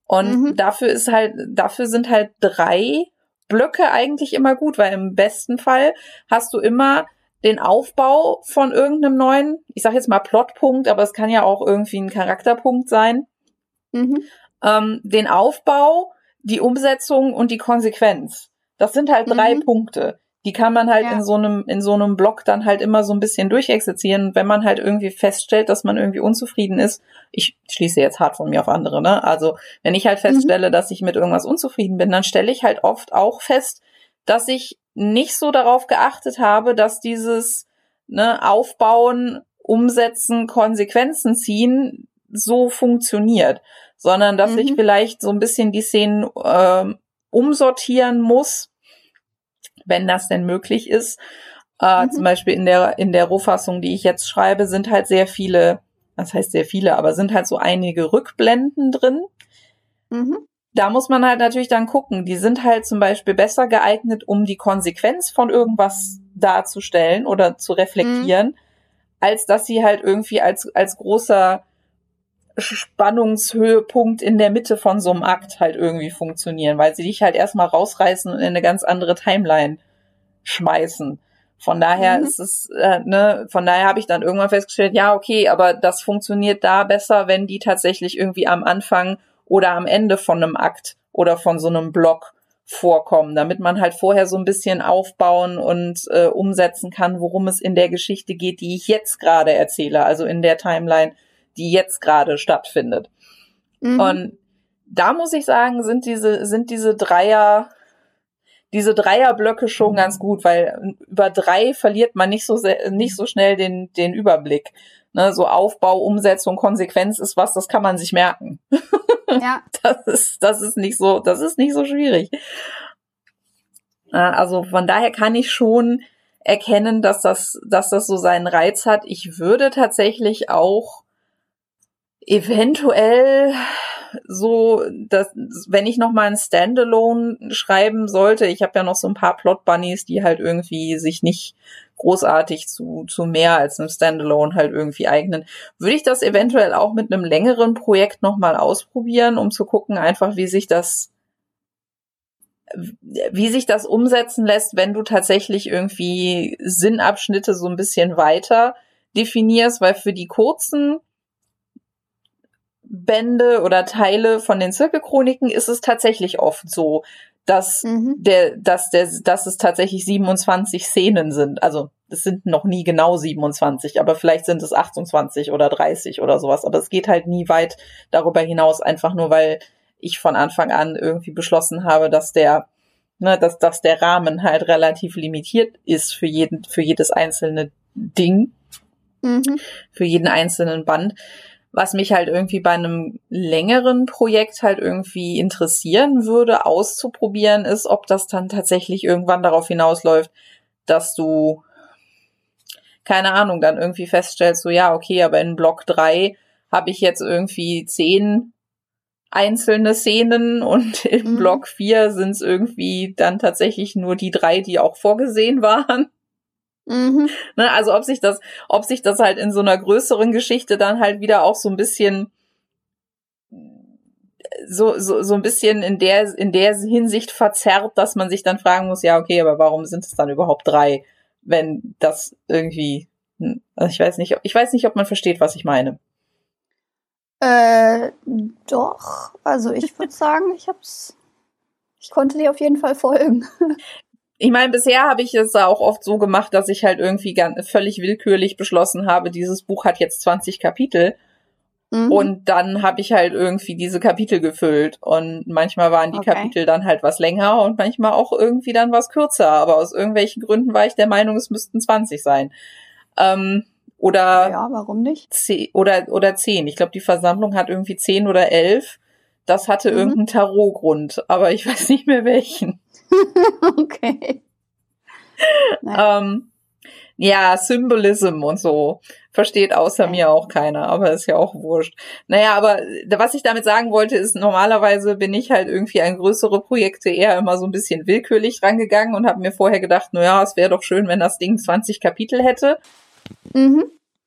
Und mhm. dafür ist halt, dafür sind halt drei Blöcke eigentlich immer gut, weil im besten Fall hast du immer den Aufbau von irgendeinem neuen, ich sage jetzt mal Plotpunkt, aber es kann ja auch irgendwie ein Charakterpunkt sein. Mhm. Ähm, den Aufbau, die Umsetzung und die Konsequenz. Das sind halt drei mhm. Punkte. Die kann man halt ja. in so einem, in so einem Block dann halt immer so ein bisschen durchexerzieren. Wenn man halt irgendwie feststellt, dass man irgendwie unzufrieden ist, ich schließe jetzt hart von mir auf andere, ne? Also, wenn ich halt mhm. feststelle, mhm. dass ich mit irgendwas unzufrieden bin, dann stelle ich halt oft auch fest, dass ich nicht so darauf geachtet habe, dass dieses ne, Aufbauen, Umsetzen, Konsequenzen ziehen so funktioniert, sondern dass mhm. ich vielleicht so ein bisschen die Szenen äh, umsortieren muss, wenn das denn möglich ist. Äh, mhm. Zum Beispiel in der in der Rohfassung, die ich jetzt schreibe, sind halt sehr viele, das heißt sehr viele, aber sind halt so einige Rückblenden drin. Mhm da muss man halt natürlich dann gucken. Die sind halt zum Beispiel besser geeignet, um die Konsequenz von irgendwas darzustellen oder zu reflektieren, mhm. als dass sie halt irgendwie als, als großer Spannungshöhepunkt in der Mitte von so einem Akt halt irgendwie funktionieren, weil sie dich halt erstmal rausreißen und in eine ganz andere Timeline schmeißen. Von daher mhm. ist es, äh, ne, von daher habe ich dann irgendwann festgestellt, ja, okay, aber das funktioniert da besser, wenn die tatsächlich irgendwie am Anfang oder am Ende von einem Akt oder von so einem Block vorkommen, damit man halt vorher so ein bisschen aufbauen und äh, umsetzen kann, worum es in der Geschichte geht, die ich jetzt gerade erzähle, also in der Timeline, die jetzt gerade stattfindet. Mhm. Und da muss ich sagen, sind diese, sind diese Dreier, diese Dreierblöcke schon ganz gut, weil über drei verliert man nicht so, sehr, nicht so schnell den, den Überblick. Ne, so Aufbau, Umsetzung, Konsequenz ist was, das kann man sich merken. (laughs) Ja. Das ist, das ist nicht so, das ist nicht so schwierig. Also von daher kann ich schon erkennen, dass das, dass das so seinen Reiz hat. Ich würde tatsächlich auch eventuell so, dass, wenn ich noch mal ein Standalone schreiben sollte, ich habe ja noch so ein paar Plot Bunnies, die halt irgendwie sich nicht großartig zu, zu mehr als einem Standalone halt irgendwie eignen. Würde ich das eventuell auch mit einem längeren Projekt nochmal ausprobieren, um zu gucken, einfach wie sich das, wie sich das umsetzen lässt, wenn du tatsächlich irgendwie Sinnabschnitte so ein bisschen weiter definierst, weil für die kurzen Bände oder Teile von den Zirkelchroniken ist es tatsächlich oft so, dass mhm. der, dass der, dass es tatsächlich 27 Szenen sind. Also es sind noch nie genau 27, aber vielleicht sind es 28 oder 30 oder sowas. Aber es geht halt nie weit darüber hinaus, einfach nur weil ich von Anfang an irgendwie beschlossen habe, dass der, ne, dass, dass der Rahmen halt relativ limitiert ist für jeden, für jedes einzelne Ding, mhm. für jeden einzelnen Band. Was mich halt irgendwie bei einem längeren Projekt halt irgendwie interessieren würde, auszuprobieren, ist, ob das dann tatsächlich irgendwann darauf hinausläuft, dass du, keine Ahnung, dann irgendwie feststellst, so ja, okay, aber in Block drei habe ich jetzt irgendwie zehn einzelne Szenen und im mhm. Block vier sind es irgendwie dann tatsächlich nur die drei, die auch vorgesehen waren. Mhm. Ne, also ob sich das, ob sich das halt in so einer größeren Geschichte dann halt wieder auch so ein bisschen so, so, so ein bisschen in der, in der Hinsicht verzerrt, dass man sich dann fragen muss, ja, okay, aber warum sind es dann überhaupt drei, wenn das irgendwie, hm, also ich weiß nicht, ich weiß nicht, ob man versteht, was ich meine. Äh, doch. Also ich würde (laughs) sagen, ich hab's, ich konnte dir auf jeden Fall folgen. (laughs) Ich meine, bisher habe ich es auch oft so gemacht, dass ich halt irgendwie ganz, völlig willkürlich beschlossen habe, dieses Buch hat jetzt 20 Kapitel. Mhm. Und dann habe ich halt irgendwie diese Kapitel gefüllt. Und manchmal waren die okay. Kapitel dann halt was länger und manchmal auch irgendwie dann was kürzer. Aber aus irgendwelchen Gründen war ich der Meinung, es müssten 20 sein. Ähm, oder ja, warum nicht? Zehn, oder oder zehn. Ich glaube, die Versammlung hat irgendwie zehn oder elf. Das hatte mhm. irgendeinen Tarotgrund, aber ich (laughs) weiß nicht mehr welchen. (laughs) okay. ähm, ja, Symbolism und so. Versteht außer mir auch keiner, aber ist ja auch wurscht. Naja, aber was ich damit sagen wollte, ist, normalerweise bin ich halt irgendwie an größere Projekte eher immer so ein bisschen willkürlich rangegangen und habe mir vorher gedacht, naja, es wäre doch schön, wenn das Ding 20 Kapitel hätte. Mhm.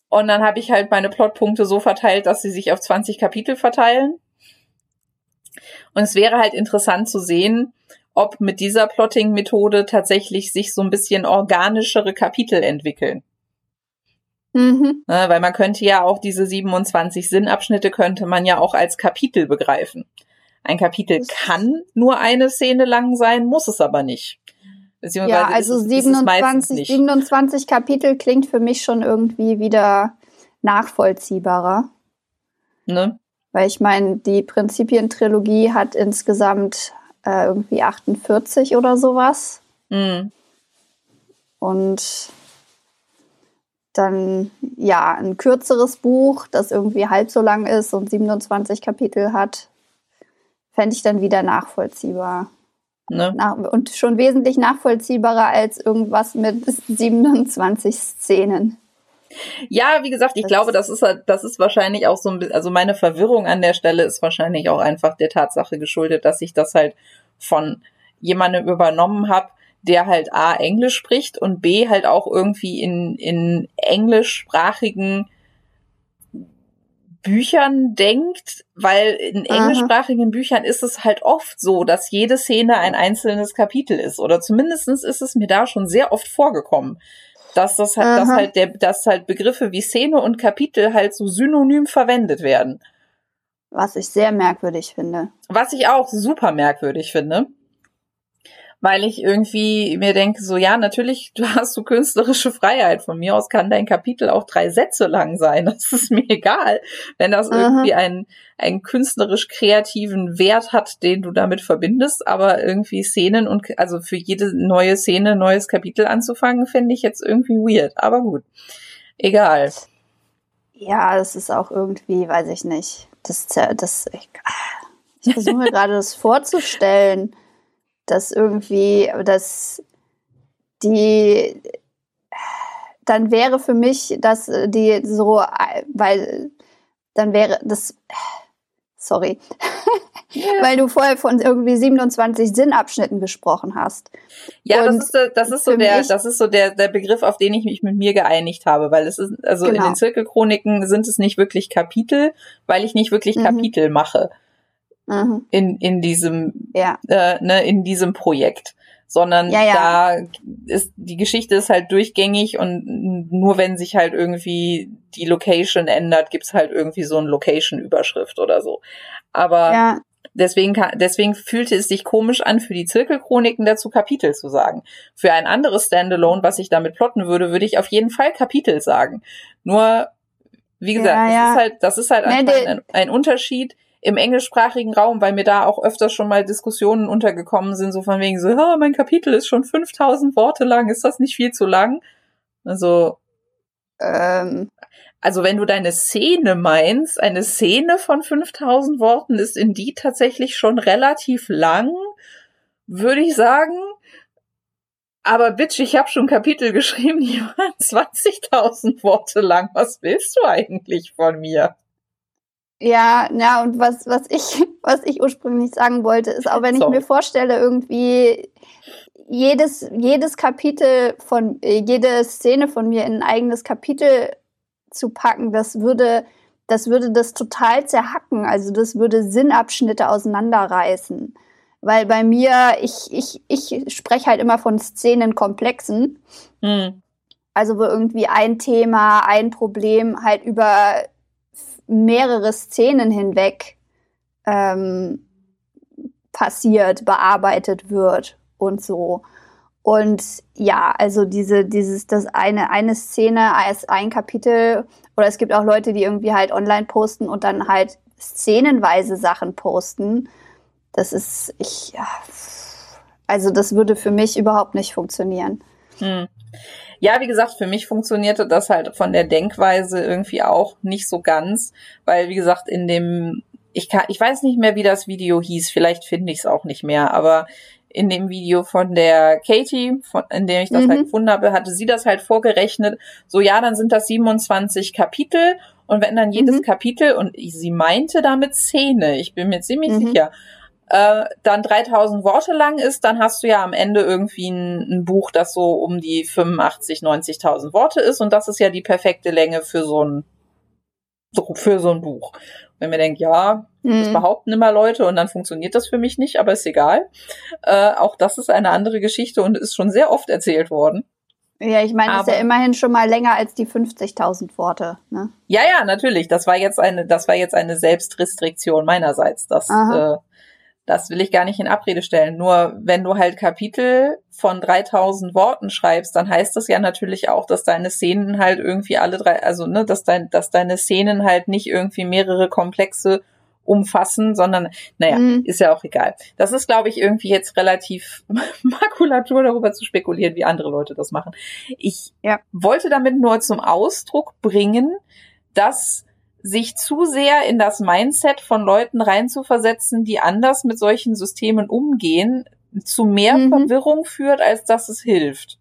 Und dann habe ich halt meine Plotpunkte so verteilt, dass sie sich auf 20 Kapitel verteilen. Und es wäre halt interessant zu sehen, ob mit dieser Plotting-Methode tatsächlich sich so ein bisschen organischere Kapitel entwickeln. Mhm. Ne, weil man könnte ja auch diese 27 Sinnabschnitte könnte man ja auch als Kapitel begreifen. Ein Kapitel kann nur eine Szene lang sein, muss es aber nicht. Ja, also ist, 27, 27 Kapitel klingt für mich schon irgendwie wieder nachvollziehbarer. Ne? Weil ich meine, die Prinzipientrilogie hat insgesamt äh, irgendwie 48 oder sowas. Mhm. Und dann ja ein kürzeres Buch, das irgendwie halb so lang ist und 27 Kapitel hat, fände ich dann wieder nachvollziehbar. Ne? Nach, und schon wesentlich nachvollziehbarer als irgendwas mit (laughs) 27 Szenen. Ja, wie gesagt, ich das glaube, das ist halt, das ist wahrscheinlich auch so ein bisschen, also meine Verwirrung an der Stelle ist wahrscheinlich auch einfach der Tatsache geschuldet, dass ich das halt von jemandem übernommen habe, der halt A, Englisch spricht und B, halt auch irgendwie in, in englischsprachigen Büchern denkt, weil in englischsprachigen Aha. Büchern ist es halt oft so, dass jede Szene ein einzelnes Kapitel ist. Oder zumindestens ist es mir da schon sehr oft vorgekommen, dass das halt, dass halt der, dass halt Begriffe wie Szene und Kapitel halt so synonym verwendet werden. Was ich sehr merkwürdig finde. Was ich auch super merkwürdig finde weil ich irgendwie mir denke, so ja, natürlich, du (laughs) hast du künstlerische Freiheit. Von mir aus kann dein Kapitel auch drei Sätze lang sein. (laughs) Das ist mir egal, wenn das Aha. irgendwie einen, einen künstlerisch kreativen Wert hat, den du damit verbindest. Aber irgendwie Szenen und also für jede neue Szene neues Kapitel anzufangen, finde ich jetzt irgendwie weird. Aber gut, egal. Ja, es ist auch irgendwie, weiß ich nicht. Das, das, ich, ich versuche mir gerade das vorzustellen dass irgendwie, dass die, dann wäre für mich, dass die so, weil dann wäre das, sorry, weil du vorher von irgendwie 27 Sinnabschnitten gesprochen hast. Ja, Und das ist, das ist so der, das ist so der, der Begriff, auf den ich mich mit mir geeinigt habe, weil es ist, also genau. in den Zirkelchroniken sind es nicht wirklich Kapitel, weil ich nicht wirklich mhm. Kapitel mache mhm. in, in diesem, ja. äh, ne, in diesem Projekt. Sondern ja, ja. da ist, die Geschichte ist halt durchgängig und nur wenn sich halt irgendwie die Location ändert, gibt's halt irgendwie so eine Location-Überschrift oder so. Aber ja. deswegen, deswegen fühlte es sich komisch an, für die Zirkelchroniken dazu Kapitel zu sagen. Für ein anderes Standalone, was ich damit plotten würde, würde ich auf jeden Fall Kapitel sagen. Nur, wie gesagt, ja, das ist halt, das ist halt nee, ein, ein Unterschied im englischsprachigen Raum, weil mir da auch öfters schon mal Diskussionen untergekommen sind, so von wegen so, oh, mein Kapitel ist schon 5000 Worte lang, ist das nicht viel zu lang? Also, ähm, also wenn du deine Szene meinst, eine Szene von 5000 Worten ist in die tatsächlich schon relativ lang, würde ich sagen. Aber bitch, ich habe schon Kapitel geschrieben, die waren (laughs) 20.000 Worte lang. Was willst du eigentlich von mir? Ja, ja, und was, was ich, (laughs) was ich ursprünglich sagen wollte, ist auch wenn so. ich mir vorstelle, irgendwie jedes, jedes Kapitel von, jede Szene von mir in ein eigenes Kapitel zu packen, das würde, das würde das total zerhacken. Also das würde Sinnabschnitte auseinanderreißen. Weil bei mir, ich, ich, ich spreche halt immer von Szenenkomplexen. Mhm. Also wo irgendwie ein Thema, ein Problem halt über mehrere Szenen hinweg ähm, passiert, bearbeitet wird und so. Und ja, also diese, dieses, das eine, eine Szene als ein Kapitel, oder es gibt auch Leute, die irgendwie halt online posten und dann halt szenenweise Sachen posten. Das ist, ich, ja, also das würde für mich überhaupt nicht funktionieren. Hm. Ja, wie gesagt, für mich funktionierte das halt von der Denkweise irgendwie auch nicht so ganz, weil wie gesagt, in dem ich kann ich weiß nicht mehr, wie das Video hieß, vielleicht finde ich es auch nicht mehr, aber in dem Video von der Katie, von, in dem ich das halt mhm. halt gefunden habe, hatte sie das halt vorgerechnet. So, ja, dann sind das 27 Kapitel und wenn dann jedes mhm. Kapitel, und sie meinte damit Szene, ich bin mir ziemlich mhm. sicher, äh, dann 3000 Worte lang ist, dann hast du ja am Ende irgendwie ein, ein Buch, das so um die 85, 90.000 Worte ist und das ist ja die perfekte Länge für so ein für so ein Buch. Wenn mir denkt, ja, das Mhm. behaupten immer Leute und dann funktioniert das für mich nicht, aber ist egal. Äh, auch das ist eine andere Geschichte und ist schon sehr oft erzählt worden. Ja, ich meine, das ist ja immerhin schon mal länger als die 50.000 Worte. Ne? Ja, ja, natürlich. Das war jetzt eine, das war jetzt eine Selbstrestriktion meinerseits. Das, äh, das will ich gar nicht in Abrede stellen. Nur wenn du halt Kapitel von 3000 Worten schreibst, dann heißt das ja natürlich auch, dass deine Szenen halt irgendwie alle drei, also ne, dass dein, dass deine Szenen halt nicht irgendwie mehrere Komplexe umfassen, sondern naja, Mhm. ist ja auch egal. Das ist, glaube ich, irgendwie jetzt relativ (laughs) Makulatur darüber zu spekulieren, wie andere Leute das machen. Ich Ja. wollte damit nur zum Ausdruck bringen, dass sich zu sehr in das Mindset von Leuten reinzuversetzen, die anders mit solchen Systemen umgehen, zu mehr Mhm. Verwirrung führt, als dass es hilft.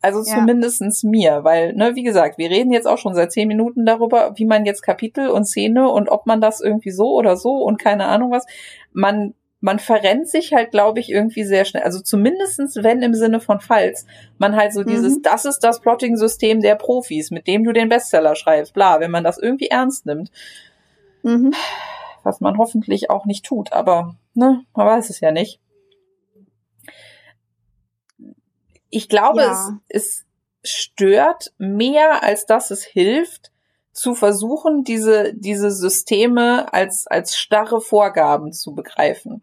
Also Ja. zumindestens mir, weil, ne, wie gesagt, wir reden jetzt auch schon seit zehn Minuten darüber, wie man jetzt Kapitel und Szene und ob man das irgendwie so oder so und keine Ahnung was. Man, man verrennt sich halt, glaube ich, irgendwie sehr schnell. Also zumindestens, wenn im Sinne von Falls, man halt so dieses, Mhm. das ist das Plotting-System der Profis, mit dem du den Bestseller schreibst, bla, wenn man das irgendwie ernst nimmt, Mhm. was man hoffentlich auch nicht tut, aber, ne, man weiß es ja nicht. Ich glaube, Ja. es, es stört mehr, als dass es hilft, zu versuchen, diese, diese Systeme als, als starre Vorgaben zu begreifen.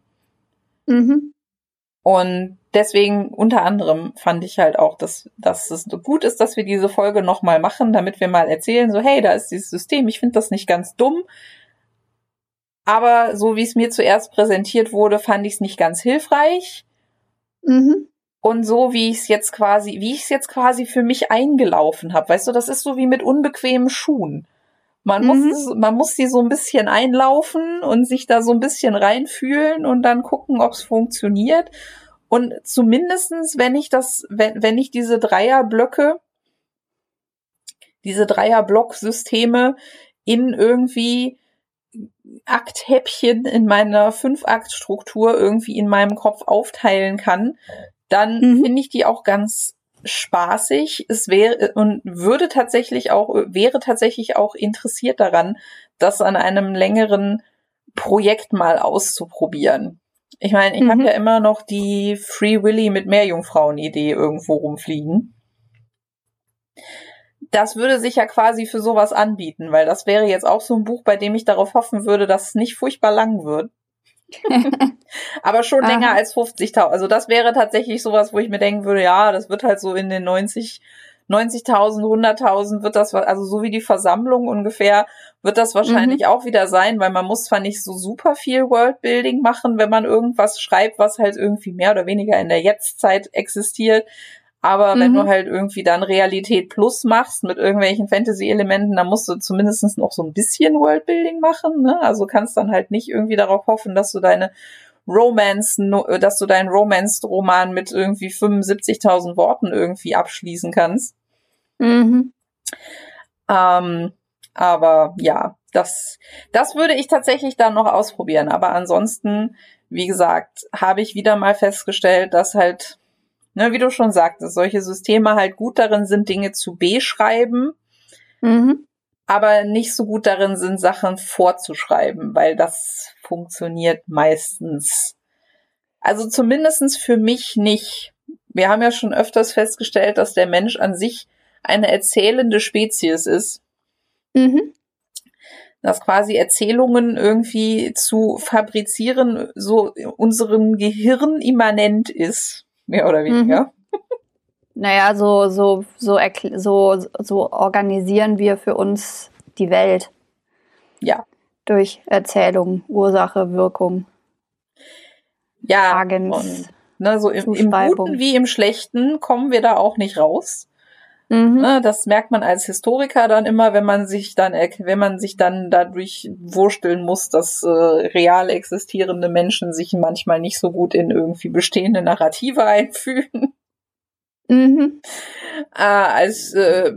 Mhm. Und deswegen unter anderem fand ich halt auch, dass, dass es gut ist, dass wir diese Folge nochmal machen, damit wir mal erzählen, so hey, da ist dieses System, ich finde das nicht ganz dumm. Aber so wie es mir zuerst präsentiert wurde, fand ich es nicht ganz hilfreich. Mhm. Und so wie ich es jetzt quasi, wie ich es jetzt quasi für mich eingelaufen habe, weißt du, das ist so wie mit unbequemen Schuhen. Man Mhm. muss, es- man muss die so ein bisschen einlaufen und sich da so ein bisschen reinfühlen und dann gucken, ob es funktioniert. Und zumindestens, wenn ich das, wenn, wenn ich diese Dreierblöcke, diese Dreierblocksysteme in irgendwie Akthäppchen in meiner Fünf-Akt-Struktur irgendwie in meinem Kopf aufteilen kann, dann Mhm. finde ich die auch ganz spaßig. Es wäre und würde tatsächlich auch, wäre tatsächlich auch interessiert daran, das an einem längeren Projekt mal auszuprobieren. Ich meine, ich Mhm. habe ja immer noch die Free Willy mit Meerjungfrauen-Idee irgendwo rumfliegen. Das würde sich ja quasi für sowas anbieten, weil das wäre jetzt auch so ein Buch, bei dem ich darauf hoffen würde, dass es nicht furchtbar lang wird. (laughs) Aber schon Aha. länger als 50.000. Also das wäre tatsächlich sowas, wo ich mir denken würde, ja, das wird halt so in den 90, 90.000, 100.000 wird das, also so wie die Versammlung ungefähr, wird das wahrscheinlich auch wieder sein, weil man muss zwar nicht so super viel Worldbuilding machen, wenn man irgendwas schreibt, was halt irgendwie mehr oder weniger in der Jetztzeit existiert. Aber wenn Mhm. du halt irgendwie dann Realität Plus machst mit irgendwelchen Fantasy-Elementen, dann musst du zumindest noch so ein bisschen Worldbuilding machen. Ne? Also kannst dann halt nicht irgendwie darauf hoffen, dass du deine Romance, äh, dass du deinen Romance-Roman mit irgendwie 75.000 Worten irgendwie abschließen kannst. Mhm. Ähm, aber ja, das, das würde ich tatsächlich dann noch ausprobieren. Aber ansonsten, wie gesagt, habe ich wieder mal festgestellt, dass halt, ne, wie du schon sagtest, solche Systeme halt gut darin sind, Dinge zu beschreiben, Mhm. aber nicht so gut darin sind, Sachen vorzuschreiben, weil das funktioniert meistens. Also zumindestens für mich nicht. Wir haben ja schon öfters festgestellt, dass der Mensch an sich eine erzählende Spezies ist. Mhm. dass quasi Erzählungen irgendwie zu fabrizieren so unserem Gehirn immanent ist, mehr oder weniger. Naja, so, so, so, so, so organisieren wir für uns die Welt. Ja. Durch Erzählung, Ursache, Wirkung, Ja, Agens. und ne, so im, im. Guten wie im Schlechten kommen wir da auch nicht raus. Mhm. Ne, das merkt man als Historiker dann immer, wenn man sich dann, wenn man sich dann dadurch wursteln muss, dass äh, real existierende Menschen sich manchmal nicht so gut in irgendwie bestehende Narrative (laughs) einfühlen. Mhm. äh, als äh,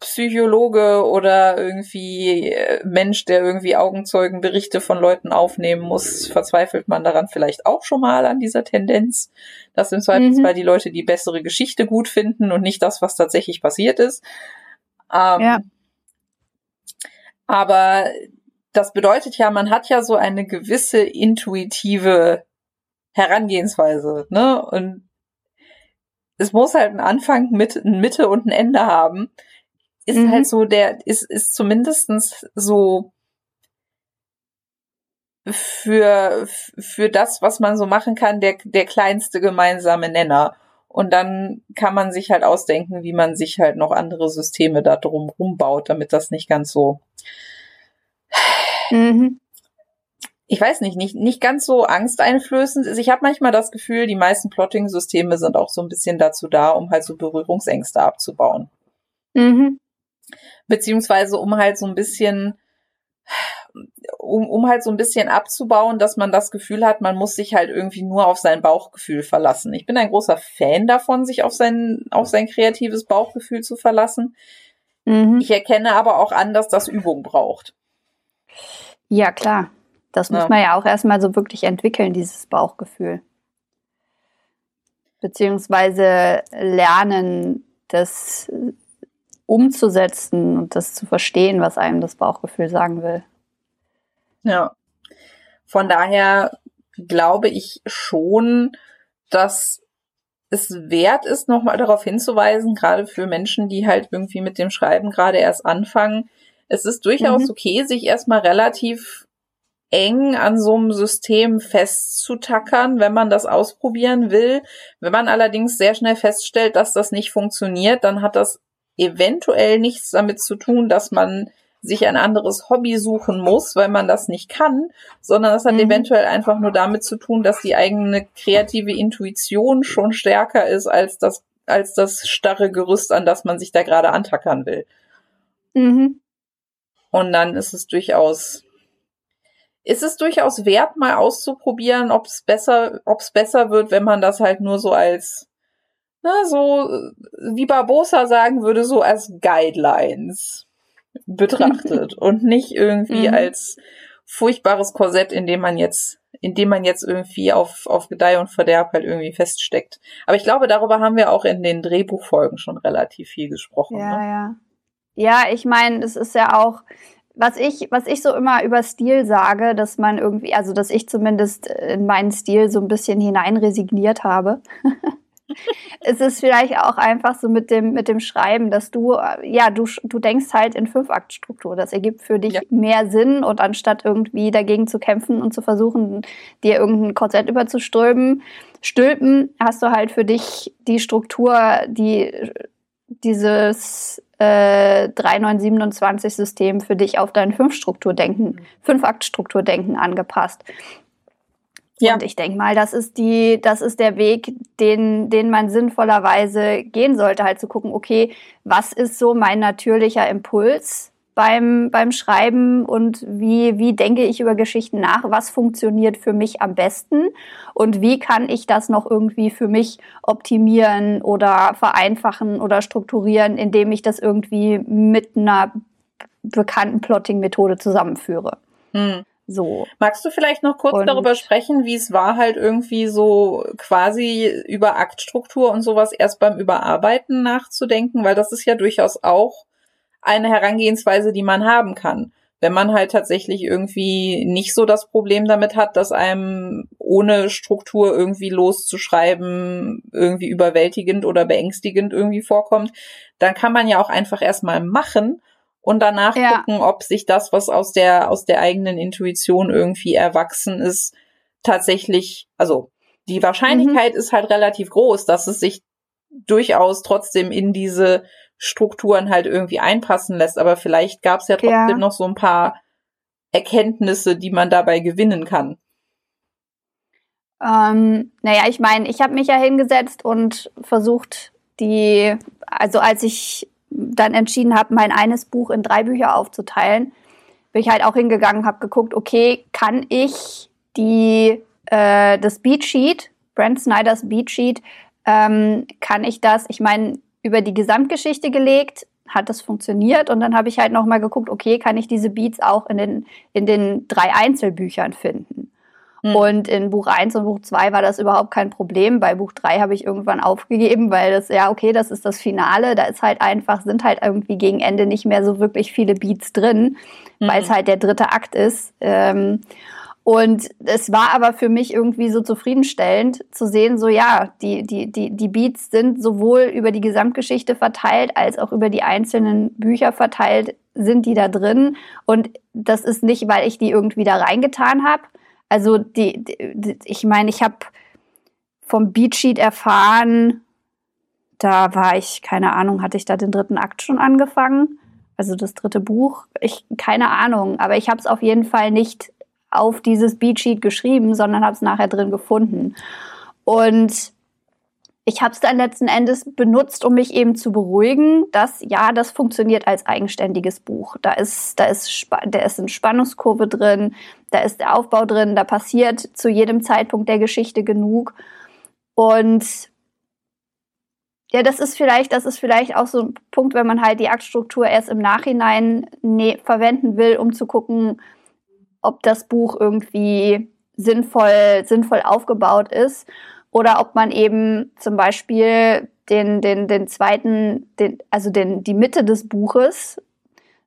Psychologe oder irgendwie äh, Mensch, der irgendwie Augenzeugenberichte von Leuten aufnehmen muss, verzweifelt man daran vielleicht auch schon mal an dieser Tendenz, dass im Zweifelsfall die Leute die bessere Geschichte gut finden und nicht das, was tatsächlich passiert ist. Ähm, Ja. Aber das bedeutet ja, man hat ja so eine gewisse intuitive Herangehensweise, ne? Und es muss halt einen Anfang, mit, eine Mitte und ein Ende haben. Ist mhm. halt so der, ist, ist zumindestens so für, für das, was man so machen kann, der, der kleinste gemeinsame Nenner. Und dann kann man sich halt ausdenken, wie man sich halt noch andere Systeme da drum rumbaut, damit das nicht ganz so mhm ich weiß nicht, nicht, nicht ganz so angsteinflößend ist. Ich habe manchmal das Gefühl, die meisten Plotting-Systeme sind auch so ein bisschen dazu da, um halt so Berührungsängste abzubauen. Mhm. Beziehungsweise um halt so ein bisschen, um, um halt so ein bisschen abzubauen, dass man das Gefühl hat, man muss sich halt irgendwie nur auf sein Bauchgefühl verlassen. Ich bin ein großer Fan davon, sich auf sein, auf sein kreatives Bauchgefühl zu verlassen. Mhm. Ich erkenne aber auch an, dass das Übung braucht. Ja, klar. Das ja. muss man ja auch erstmal so wirklich entwickeln, dieses Bauchgefühl. Beziehungsweise lernen, das umzusetzen und das zu verstehen, was einem das Bauchgefühl sagen will. Ja. Von daher glaube ich schon, dass es wert ist, nochmal darauf hinzuweisen, gerade für Menschen, die halt irgendwie mit dem Schreiben gerade erst anfangen. Es ist durchaus mhm. okay, sich erstmal relativ eng an so einem System festzutackern, wenn man das ausprobieren will. Wenn man allerdings sehr schnell feststellt, dass das nicht funktioniert, dann hat das eventuell nichts damit zu tun, dass man sich ein anderes Hobby suchen muss, weil man das nicht kann, sondern das hat mhm. eventuell einfach nur damit zu tun, dass die eigene kreative Intuition schon stärker ist als das, als das starre Gerüst, an das man sich da gerade antackern will. Mhm. Und dann ist es durchaus ist es durchaus wert, mal auszuprobieren, ob es besser, ob es besser wird, wenn man das halt nur so als, na, so, wie Barbosa sagen würde, so als Guidelines betrachtet (laughs) und nicht irgendwie mhm. als furchtbares Korsett, in dem man jetzt, in dem man jetzt irgendwie auf, auf Gedeih und Verderb halt irgendwie feststeckt. Aber ich glaube, darüber haben wir auch in den Drehbuchfolgen schon relativ viel gesprochen. Ja, ne? ja. Ja, ich meine, es ist ja auch, was ich, was ich so immer über Stil sage, dass man irgendwie, also dass ich zumindest in meinen Stil so ein bisschen hinein resigniert habe. (laughs) es ist vielleicht auch einfach so mit dem, mit dem Schreiben, dass du, ja, du, du denkst halt in Fünf-Akt-Struktur. Das ergibt für dich ja. mehr Sinn und anstatt irgendwie dagegen zu kämpfen und zu versuchen, dir irgendein Korsett überzustülpen, stülpen, hast du halt für dich die Struktur, die dieses äh, 3927-System für dich auf dein Fünf-Strukturdenken, mhm. Fünf-Akt-Strukturdenken angepasst. Ja. Und ich denke mal, das ist die, das ist der Weg, den, den man sinnvollerweise gehen sollte, halt zu gucken, okay, was ist so mein natürlicher Impuls? beim, beim Schreiben und wie, wie denke ich über Geschichten nach, was funktioniert für mich am besten und wie kann ich das noch irgendwie für mich optimieren oder vereinfachen oder strukturieren, indem ich das irgendwie mit einer bekannten Plotting-Methode zusammenführe. Hm. So. Magst du vielleicht noch kurz und darüber sprechen, wie es war, halt irgendwie so quasi über Aktstruktur und sowas erst beim Überarbeiten nachzudenken, weil das ist ja durchaus auch eine Herangehensweise, die man haben kann. Wenn man halt tatsächlich irgendwie nicht so das Problem damit hat, dass einem ohne Struktur irgendwie loszuschreiben irgendwie überwältigend oder beängstigend irgendwie vorkommt, dann kann man ja auch einfach erstmal machen und danach ja. gucken, ob sich das, was aus der, aus der eigenen Intuition irgendwie erwachsen ist, tatsächlich, also die Wahrscheinlichkeit mhm. ist halt relativ groß, dass es sich durchaus trotzdem in diese Strukturen halt irgendwie einpassen lässt. Aber vielleicht gab es ja trotzdem ja. noch so ein paar Erkenntnisse, die man dabei gewinnen kann. Ähm, naja, ich meine, ich habe mich ja hingesetzt und versucht, die, also als ich dann entschieden habe, mein eines Buch in drei Bücher aufzuteilen, bin ich halt auch hingegangen, habe geguckt, okay, kann ich die äh, das Beatsheet, Brent Snyders Beatsheet, ähm, kann ich das, ich meine, über die Gesamtgeschichte gelegt, hat das funktioniert und dann habe ich halt nochmal geguckt, okay, kann ich diese Beats auch in den, in den drei Einzelbüchern finden? Mhm. Und in Buch 1 und Buch 2 war das überhaupt kein Problem. Bei Buch 3 habe ich irgendwann aufgegeben, weil das, ja, okay, das ist das Finale. Da ist halt einfach, sind halt irgendwie gegen Ende nicht mehr so wirklich viele Beats drin, mhm. weil es halt der dritte Akt ist. Ähm, und es war aber für mich irgendwie so zufriedenstellend zu sehen, so ja, die, die, die, die Beats sind sowohl über die Gesamtgeschichte verteilt als auch über die einzelnen Bücher verteilt, sind die da drin. Und das ist nicht, weil ich die irgendwie da reingetan habe. Also die, die ich meine, ich habe vom Beatsheet erfahren, da war ich, keine Ahnung, hatte ich da den dritten Akt schon angefangen? Also das dritte Buch? Ich, keine Ahnung, aber ich habe es auf jeden Fall nicht auf dieses Beatsheet geschrieben, sondern habe es nachher drin gefunden. Und ich habe es dann letzten Endes benutzt, um mich eben zu beruhigen, dass ja, das funktioniert als eigenständiges Buch. Da ist, da ist, da ist eine Spannungskurve drin, da ist der Aufbau drin, da passiert zu jedem Zeitpunkt der Geschichte genug. Und ja, das ist vielleicht, das ist vielleicht auch so ein Punkt, wenn man halt die Aktstruktur erst im Nachhinein ne verwenden will, um zu gucken, ob das Buch irgendwie sinnvoll, sinnvoll aufgebaut ist oder ob man eben zum Beispiel den, den, den zweiten, den, also den, die Mitte des Buches,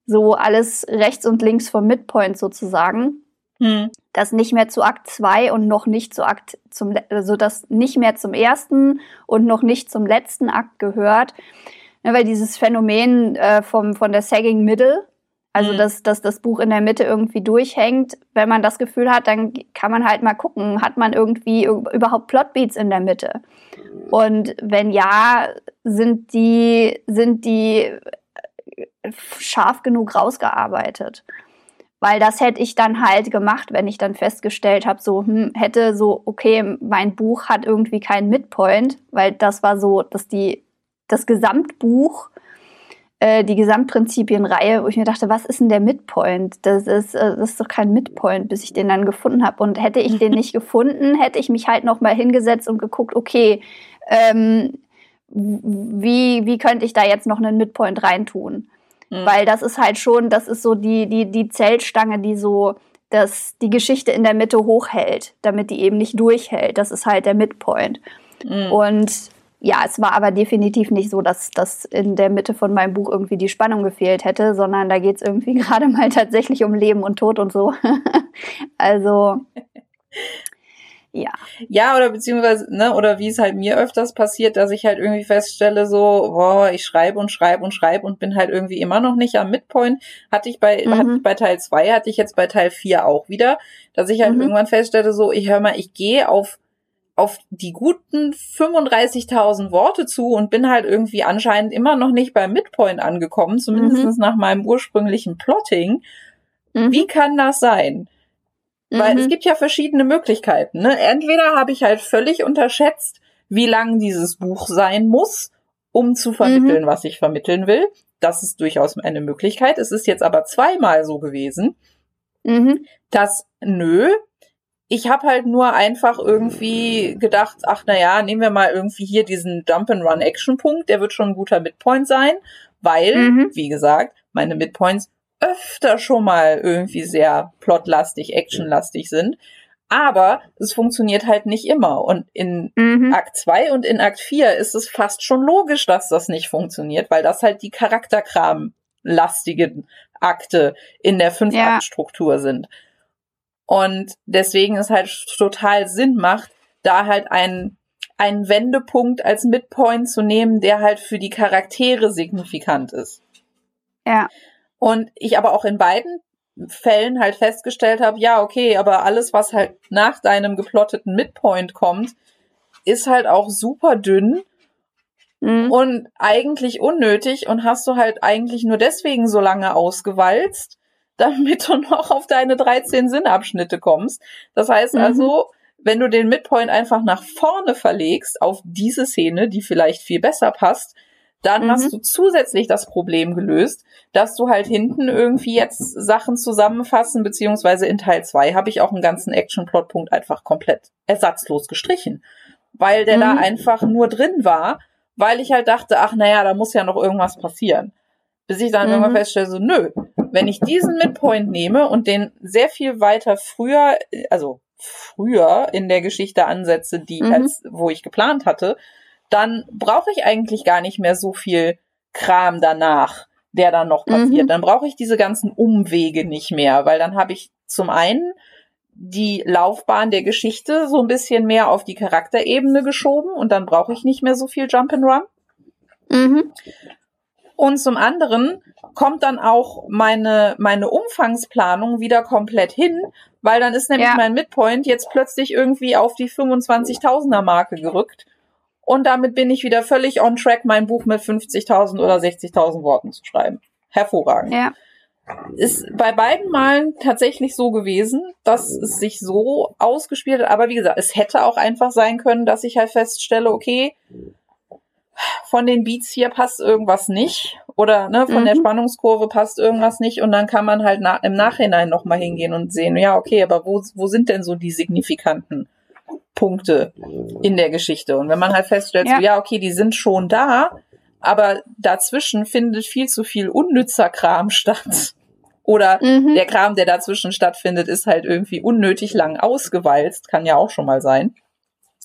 so alles rechts und links vom Midpoint sozusagen, hm. das nicht mehr zu Akt 2 und noch nicht zu Akt zum, also das nicht mehr zum ersten und noch nicht zum letzten Akt gehört. Ja, weil dieses Phänomen äh, vom, von der Sagging Middle, also, mhm. dass, dass das Buch in der Mitte irgendwie durchhängt. Wenn man das Gefühl hat, dann kann man halt mal gucken, hat man irgendwie überhaupt Plotbeats in der Mitte? Und wenn ja, sind die, sind die scharf genug rausgearbeitet? Weil das hätte ich dann halt gemacht, wenn ich dann festgestellt habe, so hm, hätte so, okay, mein Buch hat irgendwie keinen Midpoint, weil das war so, dass die das Gesamtbuch äh, die Gesamtprinzipienreihe, wo ich mir dachte, was ist denn der Midpoint? Das ist, äh, das ist doch kein Midpoint, bis ich den dann gefunden habe. Und hätte ich den nicht (laughs) gefunden, hätte ich mich halt noch mal hingesetzt und geguckt, okay, ähm, wie, wie könnte ich da jetzt noch einen Midpoint reintun? Mhm. Weil das ist halt schon, das ist so die, die, die Zeltstange, die so das, die Geschichte in der Mitte hochhält, damit die eben nicht durchhält. Das ist halt der Midpoint. Mhm. Und ja, es war aber definitiv nicht so, dass das in der Mitte von meinem Buch irgendwie die Spannung gefehlt hätte, sondern da geht es irgendwie (laughs) gerade mal tatsächlich um Leben und Tod und so. (laughs) also ja. Ja, oder beziehungsweise, ne, oder wie es halt mir öfters passiert, dass ich halt irgendwie feststelle, so, boah, ich schreibe und schreibe und schreibe und bin halt irgendwie immer noch nicht am Midpoint. Hatte ich bei, mhm. hatte ich bei Teil 2, hatte ich jetzt bei Teil 4 auch wieder, dass ich halt mhm. irgendwann feststelle, so, ich hör mal, ich gehe auf auf die guten 35.000 Worte zu und bin halt irgendwie anscheinend immer noch nicht beim Midpoint angekommen, zumindest mhm. nach meinem ursprünglichen Plotting. Mhm. Wie kann das sein? Mhm. Weil es mhm. gibt ja verschiedene Möglichkeiten. Ne? Entweder habe ich halt völlig unterschätzt, wie lang dieses Buch sein muss, um zu vermitteln, mhm. was ich vermitteln will. Das ist durchaus eine Möglichkeit. Es ist jetzt aber zweimal so gewesen, mhm. dass nö, ich habe halt nur einfach irgendwie gedacht, ach na ja, nehmen wir mal irgendwie hier diesen Jump and Run Action Punkt, der wird schon ein guter Midpoint sein, weil mhm. wie gesagt, meine Midpoints öfter schon mal irgendwie sehr plotlastig, actionlastig sind. Aber es funktioniert halt nicht immer. Und in mhm. Akt 2 und in Akt 4 ist es fast schon logisch, dass das nicht funktioniert, weil das halt die Charakterkram-lastigen Akte in der Fünf-Akt-Struktur ja. sind. Und deswegen es halt total Sinn macht, da halt einen, einen Wendepunkt als Midpoint zu nehmen, der halt für die Charaktere signifikant ist. Ja. Und ich aber auch in beiden Fällen halt festgestellt habe, ja, okay, aber alles, was halt nach deinem geplotteten Midpoint kommt, ist halt auch super dünn mhm. und eigentlich unnötig und hast du halt eigentlich nur deswegen so lange ausgewalzt, damit du noch auf deine 13 Sinnabschnitte kommst. Das heißt mhm. also, wenn du den Midpoint einfach nach vorne verlegst auf diese Szene, die vielleicht viel besser passt, dann mhm. hast du zusätzlich das Problem gelöst, dass du halt hinten irgendwie jetzt Sachen zusammenfassen, beziehungsweise in Teil 2 habe ich auch einen ganzen Action-Plot-Punkt einfach komplett ersatzlos gestrichen, weil der mhm. da einfach nur drin war, weil ich halt dachte, ach naja, da muss ja noch irgendwas passieren. Bis ich dann mhm. irgendwann feststelle, so, nö, wenn ich diesen Midpoint nehme und den sehr viel weiter früher, also früher in der Geschichte ansetze, die Mhm. als wo ich geplant hatte, dann brauche ich eigentlich gar nicht mehr so viel Kram danach, der dann noch passiert. Mhm. Dann brauche ich diese ganzen Umwege nicht mehr, weil dann habe ich zum einen die Laufbahn der Geschichte so ein bisschen mehr auf die Charakterebene geschoben und dann brauche ich nicht mehr so viel Jump and Run. Mhm. Und zum anderen kommt dann auch meine, meine Umfangsplanung wieder komplett hin, weil dann ist nämlich Ja. mein Midpoint jetzt plötzlich irgendwie auf die 25.000er Marke gerückt. Und damit bin ich wieder völlig on track, mein Buch mit 50.000 oder 60.000 Worten zu schreiben. Hervorragend. Ja. Ist bei beiden Malen tatsächlich so gewesen, dass es sich so ausgespielt hat. Aber wie gesagt, es hätte auch einfach sein können, dass ich halt feststelle, okay, von den Beats hier passt irgendwas nicht oder ne, von Mhm. der Spannungskurve passt irgendwas nicht und dann kann man halt na im Nachhinein nochmal hingehen und sehen, ja, okay, aber wo, wo sind denn so die signifikanten Punkte in der Geschichte? Und wenn man halt feststellt, Ja. so, ja, okay, die sind schon da, aber dazwischen findet viel zu viel unnützer Kram statt. Oder Mhm. der Kram, der dazwischen stattfindet, ist halt irgendwie unnötig lang ausgewalzt, kann ja auch schon mal sein.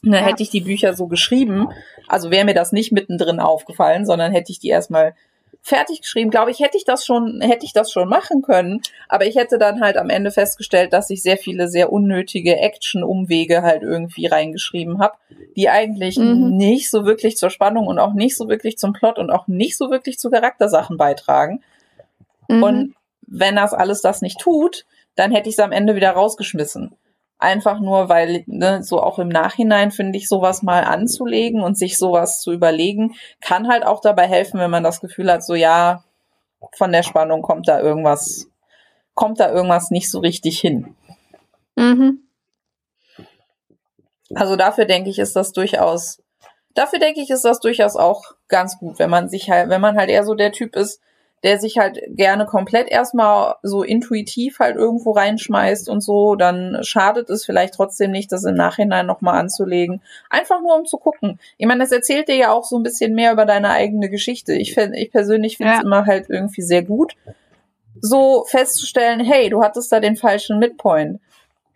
Dann Ja. hätte ich die Bücher so geschrieben, also wäre mir das nicht mittendrin aufgefallen, sondern hätte ich die erstmal fertig geschrieben, glaube ich, hätte ich das schon, hätte ich das schon machen können. Aber ich hätte dann halt am Ende festgestellt, dass ich sehr viele sehr unnötige Action-Umwege halt irgendwie reingeschrieben habe, die eigentlich Mhm. nicht so wirklich zur Spannung und auch nicht so wirklich zum Plot und auch nicht so wirklich zu Charaktersachen beitragen. Mhm. Und wenn das alles das nicht tut, dann hätte ich es am Ende wieder rausgeschmissen. Einfach nur, weil, ne, so auch im Nachhinein finde ich, sowas mal anzulegen und sich sowas zu überlegen, kann halt auch dabei helfen, wenn man das Gefühl hat, so ja, von der Spannung kommt da irgendwas, kommt da irgendwas nicht so richtig hin. Mhm. Also dafür denke ich, ist das durchaus, dafür denke ich, ist das durchaus auch ganz gut, wenn man sich halt, wenn man halt eher so der Typ ist, der sich halt gerne komplett erstmal so intuitiv halt irgendwo reinschmeißt und so, dann schadet es vielleicht trotzdem nicht, das im Nachhinein nochmal anzulegen. Einfach nur um zu gucken. Ich meine, das erzählt dir ja auch so ein bisschen mehr über deine eigene Geschichte. Ich, find, ich persönlich finde es Ja. immer halt irgendwie sehr gut, so festzustellen, hey, du hattest da den falschen Midpoint.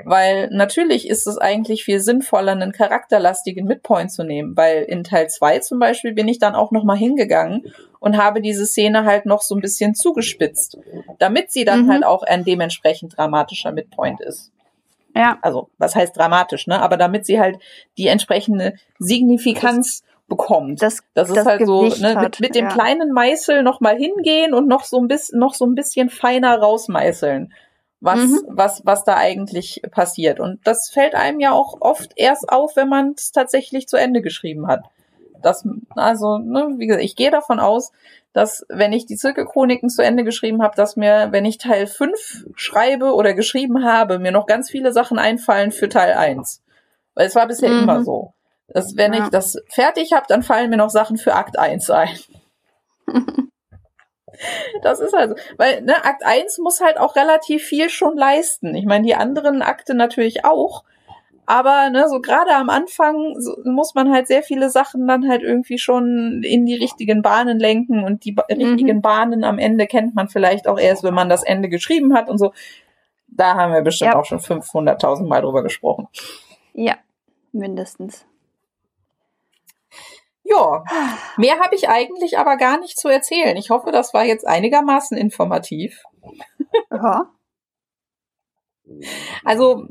Weil natürlich ist es eigentlich viel sinnvoller, einen charakterlastigen Midpoint zu nehmen. Weil in Teil 2 zum Beispiel bin ich dann auch nochmal hingegangen und habe diese Szene halt noch so ein bisschen zugespitzt, damit sie dann Mhm. halt auch ein dementsprechend dramatischer Midpoint ist. Ja. Also, was heißt dramatisch, ne? Aber damit sie halt die entsprechende Signifikanz bekommt. Das, Das ist das halt so, Gewicht ne, mit, mit dem ja. kleinen Meißel noch mal hingehen und noch so ein bisschen, noch so ein bisschen feiner rausmeißeln, was, Mhm. was, was da eigentlich passiert. Und das fällt einem ja auch oft erst auf, wenn man es tatsächlich zu Ende geschrieben hat. Das, also, ne, wie gesagt, ich gehe davon aus, dass wenn ich die Zirkelchroniken zu Ende geschrieben habe, dass mir, wenn ich Teil 5 schreibe oder geschrieben habe, mir noch ganz viele Sachen einfallen für Teil 1. Weil es war bisher Mhm. immer so. Dass wenn Ja. ich das fertig habe, dann fallen mir noch Sachen für Akt 1 ein. (laughs) Das ist also, weil ne, Akt 1 muss halt auch relativ viel schon leisten. Ich meine, die anderen Akte natürlich auch. Aber ne, so gerade am Anfang so, muss man halt sehr viele Sachen dann halt irgendwie schon in die richtigen Bahnen lenken und die ba richtigen Bahnen am Ende kennt man vielleicht auch erst, wenn man das Ende geschrieben hat und so. Da haben wir bestimmt Ja. auch schon 500.000 Mal drüber gesprochen. Ja, mindestens. Ja, mehr habe ich eigentlich aber gar nicht zu erzählen. Ich hoffe, das war jetzt einigermaßen informativ. Ja. Also,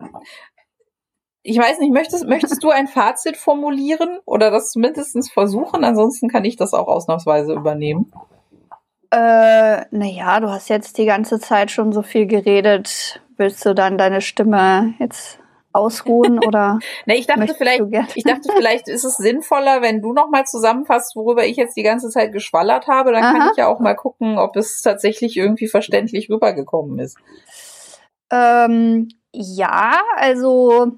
ich weiß nicht, möchtest, möchtest du ein Fazit formulieren oder das zumindest versuchen? Ansonsten kann ich das auch ausnahmsweise übernehmen. Äh, naja, du hast jetzt die ganze Zeit schon so viel geredet. Willst du dann deine Stimme jetzt ausruhen oder (laughs) Ne, ich dachte vielleicht, ich dachte vielleicht ist es sinnvoller, wenn du noch mal zusammenfasst, worüber ich jetzt die ganze Zeit geschwallert habe, dann kann Aha. ich ja auch mal gucken, ob es tatsächlich irgendwie verständlich rübergekommen ist. Ähm, ja, also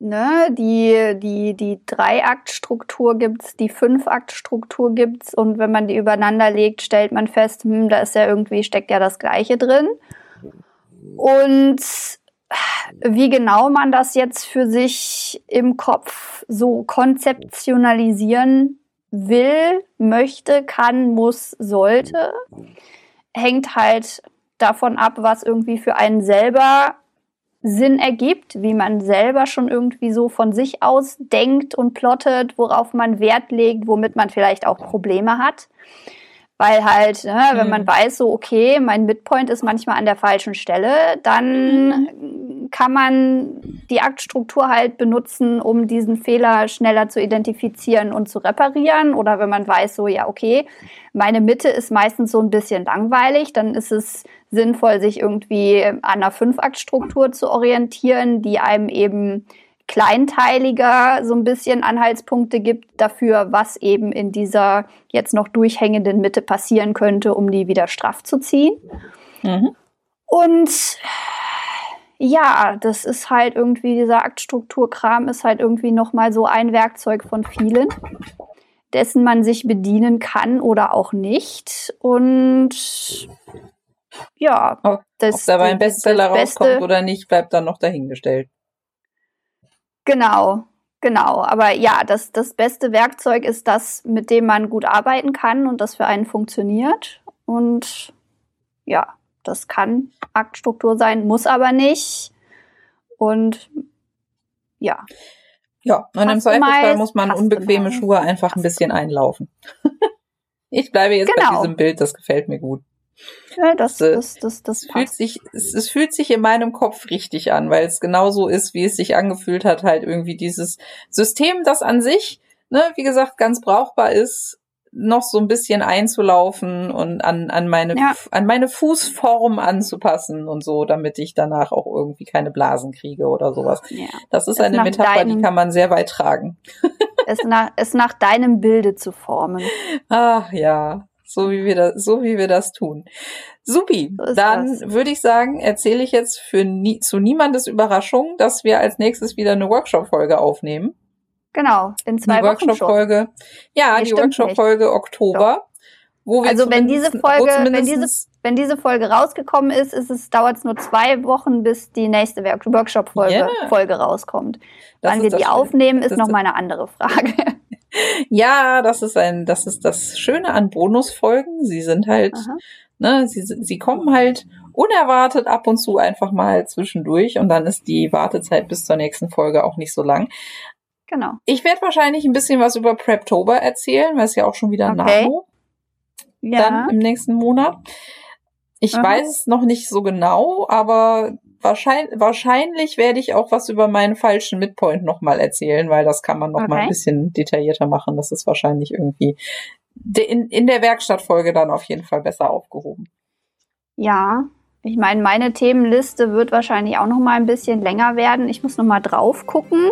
ne, die, die, die Drei-Akt-Struktur gibt's, die Fünf-Akt-Struktur gibt's und wenn man die übereinander legt, stellt man fest, hm, da ist ja irgendwie, steckt ja das Gleiche drin. Und wie genau man das jetzt für sich im Kopf so konzeptionalisieren will, möchte, kann, muss, sollte, hängt halt davon ab, was irgendwie für einen selber Sinn ergibt, wie man selber schon irgendwie so von sich aus denkt und plottet, worauf man Wert legt, womit man vielleicht auch Probleme hat. Weil halt, ne, wenn mhm. man weiß, so, okay, mein Midpoint ist manchmal an der falschen Stelle, dann mhm. kann man die Aktstruktur halt benutzen, um diesen Fehler schneller zu identifizieren und zu reparieren. Oder wenn man weiß, so, ja, okay, meine Mitte ist meistens so ein bisschen langweilig, dann ist es sinnvoll, sich irgendwie an einer Fünf-Akt-Struktur zu orientieren, die einem eben kleinteiliger so ein bisschen Anhaltspunkte gibt dafür, was eben in dieser jetzt noch durchhängenden Mitte passieren könnte, um die wieder straff zu ziehen. Mhm. Und ja, das ist halt irgendwie, dieser Aktstrukturkram ist halt irgendwie nochmal so ein Werkzeug von vielen, dessen man sich bedienen kann oder auch nicht. Und ja, das, ob dabei ein Bestseller rauskommt oder nicht, bleibt dann noch dahingestellt. Genau, genau. Aber ja, das, das beste Werkzeug ist das, mit dem man gut arbeiten kann und das für einen funktioniert. Und ja, das kann Aktstruktur sein, muss aber nicht. Und ja. Ja, und im Zweifelsfall muss man unbequeme Schuhe einfach ein bisschen einlaufen. (laughs) ich bleibe jetzt genau. bei diesem Bild, das gefällt mir gut. Ja, das, das, das, das, das fühlt sich, es, es, fühlt sich in meinem Kopf richtig an, weil es genauso ist, wie es sich angefühlt hat, halt irgendwie dieses System, das an sich, ne, wie gesagt, ganz brauchbar ist, noch so ein bisschen einzulaufen und an, an meine, ja. an meine Fußform anzupassen und so, damit ich danach auch irgendwie keine Blasen kriege oder sowas. Ja. Das ist es eine Metapher, die kann man sehr weit tragen. es nach, es nach deinem Bilde zu formen. (laughs) Ach ja, so wie wir das, so wie wir das tun. Supi, so dann würde ich sagen, erzähle ich jetzt für nie, zu niemandes Überraschung, dass wir als nächstes wieder eine Workshop-Folge aufnehmen. Genau, in zwei die Wochen Workshop-Folge. Ja, nee, die Workshop-Folge Oktober. Wo wir also wenn diese Folge, wenn diese, wenn diese Folge rausgekommen ist, ist es dauert es nur zwei Wochen, bis die nächste Workshop-Folge yeah. Folge rauskommt. Das Wann wir die aufnehmen, ist noch mal eine andere Frage. Ja, das ist ein, das ist das Schöne an Bonusfolgen. Sie sind halt, Aha. ne, sie, sie kommen halt unerwartet ab und zu einfach mal zwischendurch und dann ist die Wartezeit bis zur nächsten Folge auch nicht so lang. Genau. Ich werde wahrscheinlich ein bisschen was über Preptober erzählen, weil es ja auch schon wieder okay. Nano ja. dann im nächsten Monat. Ich Aha. weiß es noch nicht so genau, aber wahrscheinlich, wahrscheinlich werde ich auch was über meinen falschen Midpoint nochmal erzählen, weil das kann man nochmal okay. ein bisschen detaillierter machen. Das ist wahrscheinlich irgendwie in, in der Werkstattfolge dann auf jeden Fall besser aufgehoben. Ja, ich meine, meine Themenliste wird wahrscheinlich auch nochmal ein bisschen länger werden. Ich muss nochmal drauf gucken,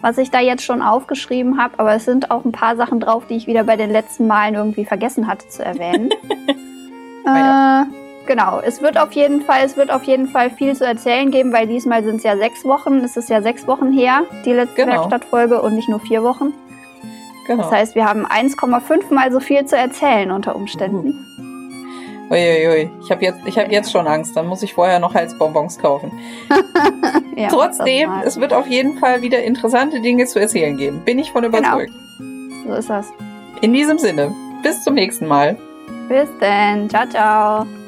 was ich da jetzt schon aufgeschrieben habe. Aber es sind auch ein paar Sachen drauf, die ich wieder bei den letzten Malen irgendwie vergessen hatte zu erwähnen. (laughs) äh, Genau, es wird auf jeden Fall, es wird auf jeden Fall viel zu erzählen geben, weil diesmal sind es ja sechs Wochen. Es ist ja sechs Wochen her, die letzte genau. Werkstattfolge und nicht nur vier Wochen. Genau. Das heißt, wir haben 1,5 mal so viel zu erzählen unter Umständen. Uiuiui, ich habe jetzt, hab jetzt schon Angst. Dann muss ich vorher noch Halsbonbons kaufen. (laughs) ja, Trotzdem, es wird auf jeden Fall wieder interessante Dinge zu erzählen geben. Bin ich von genau. überzeugt. Genau. So ist das. In diesem Sinne, bis zum nächsten Mal. Bis dann. Ciao, ciao.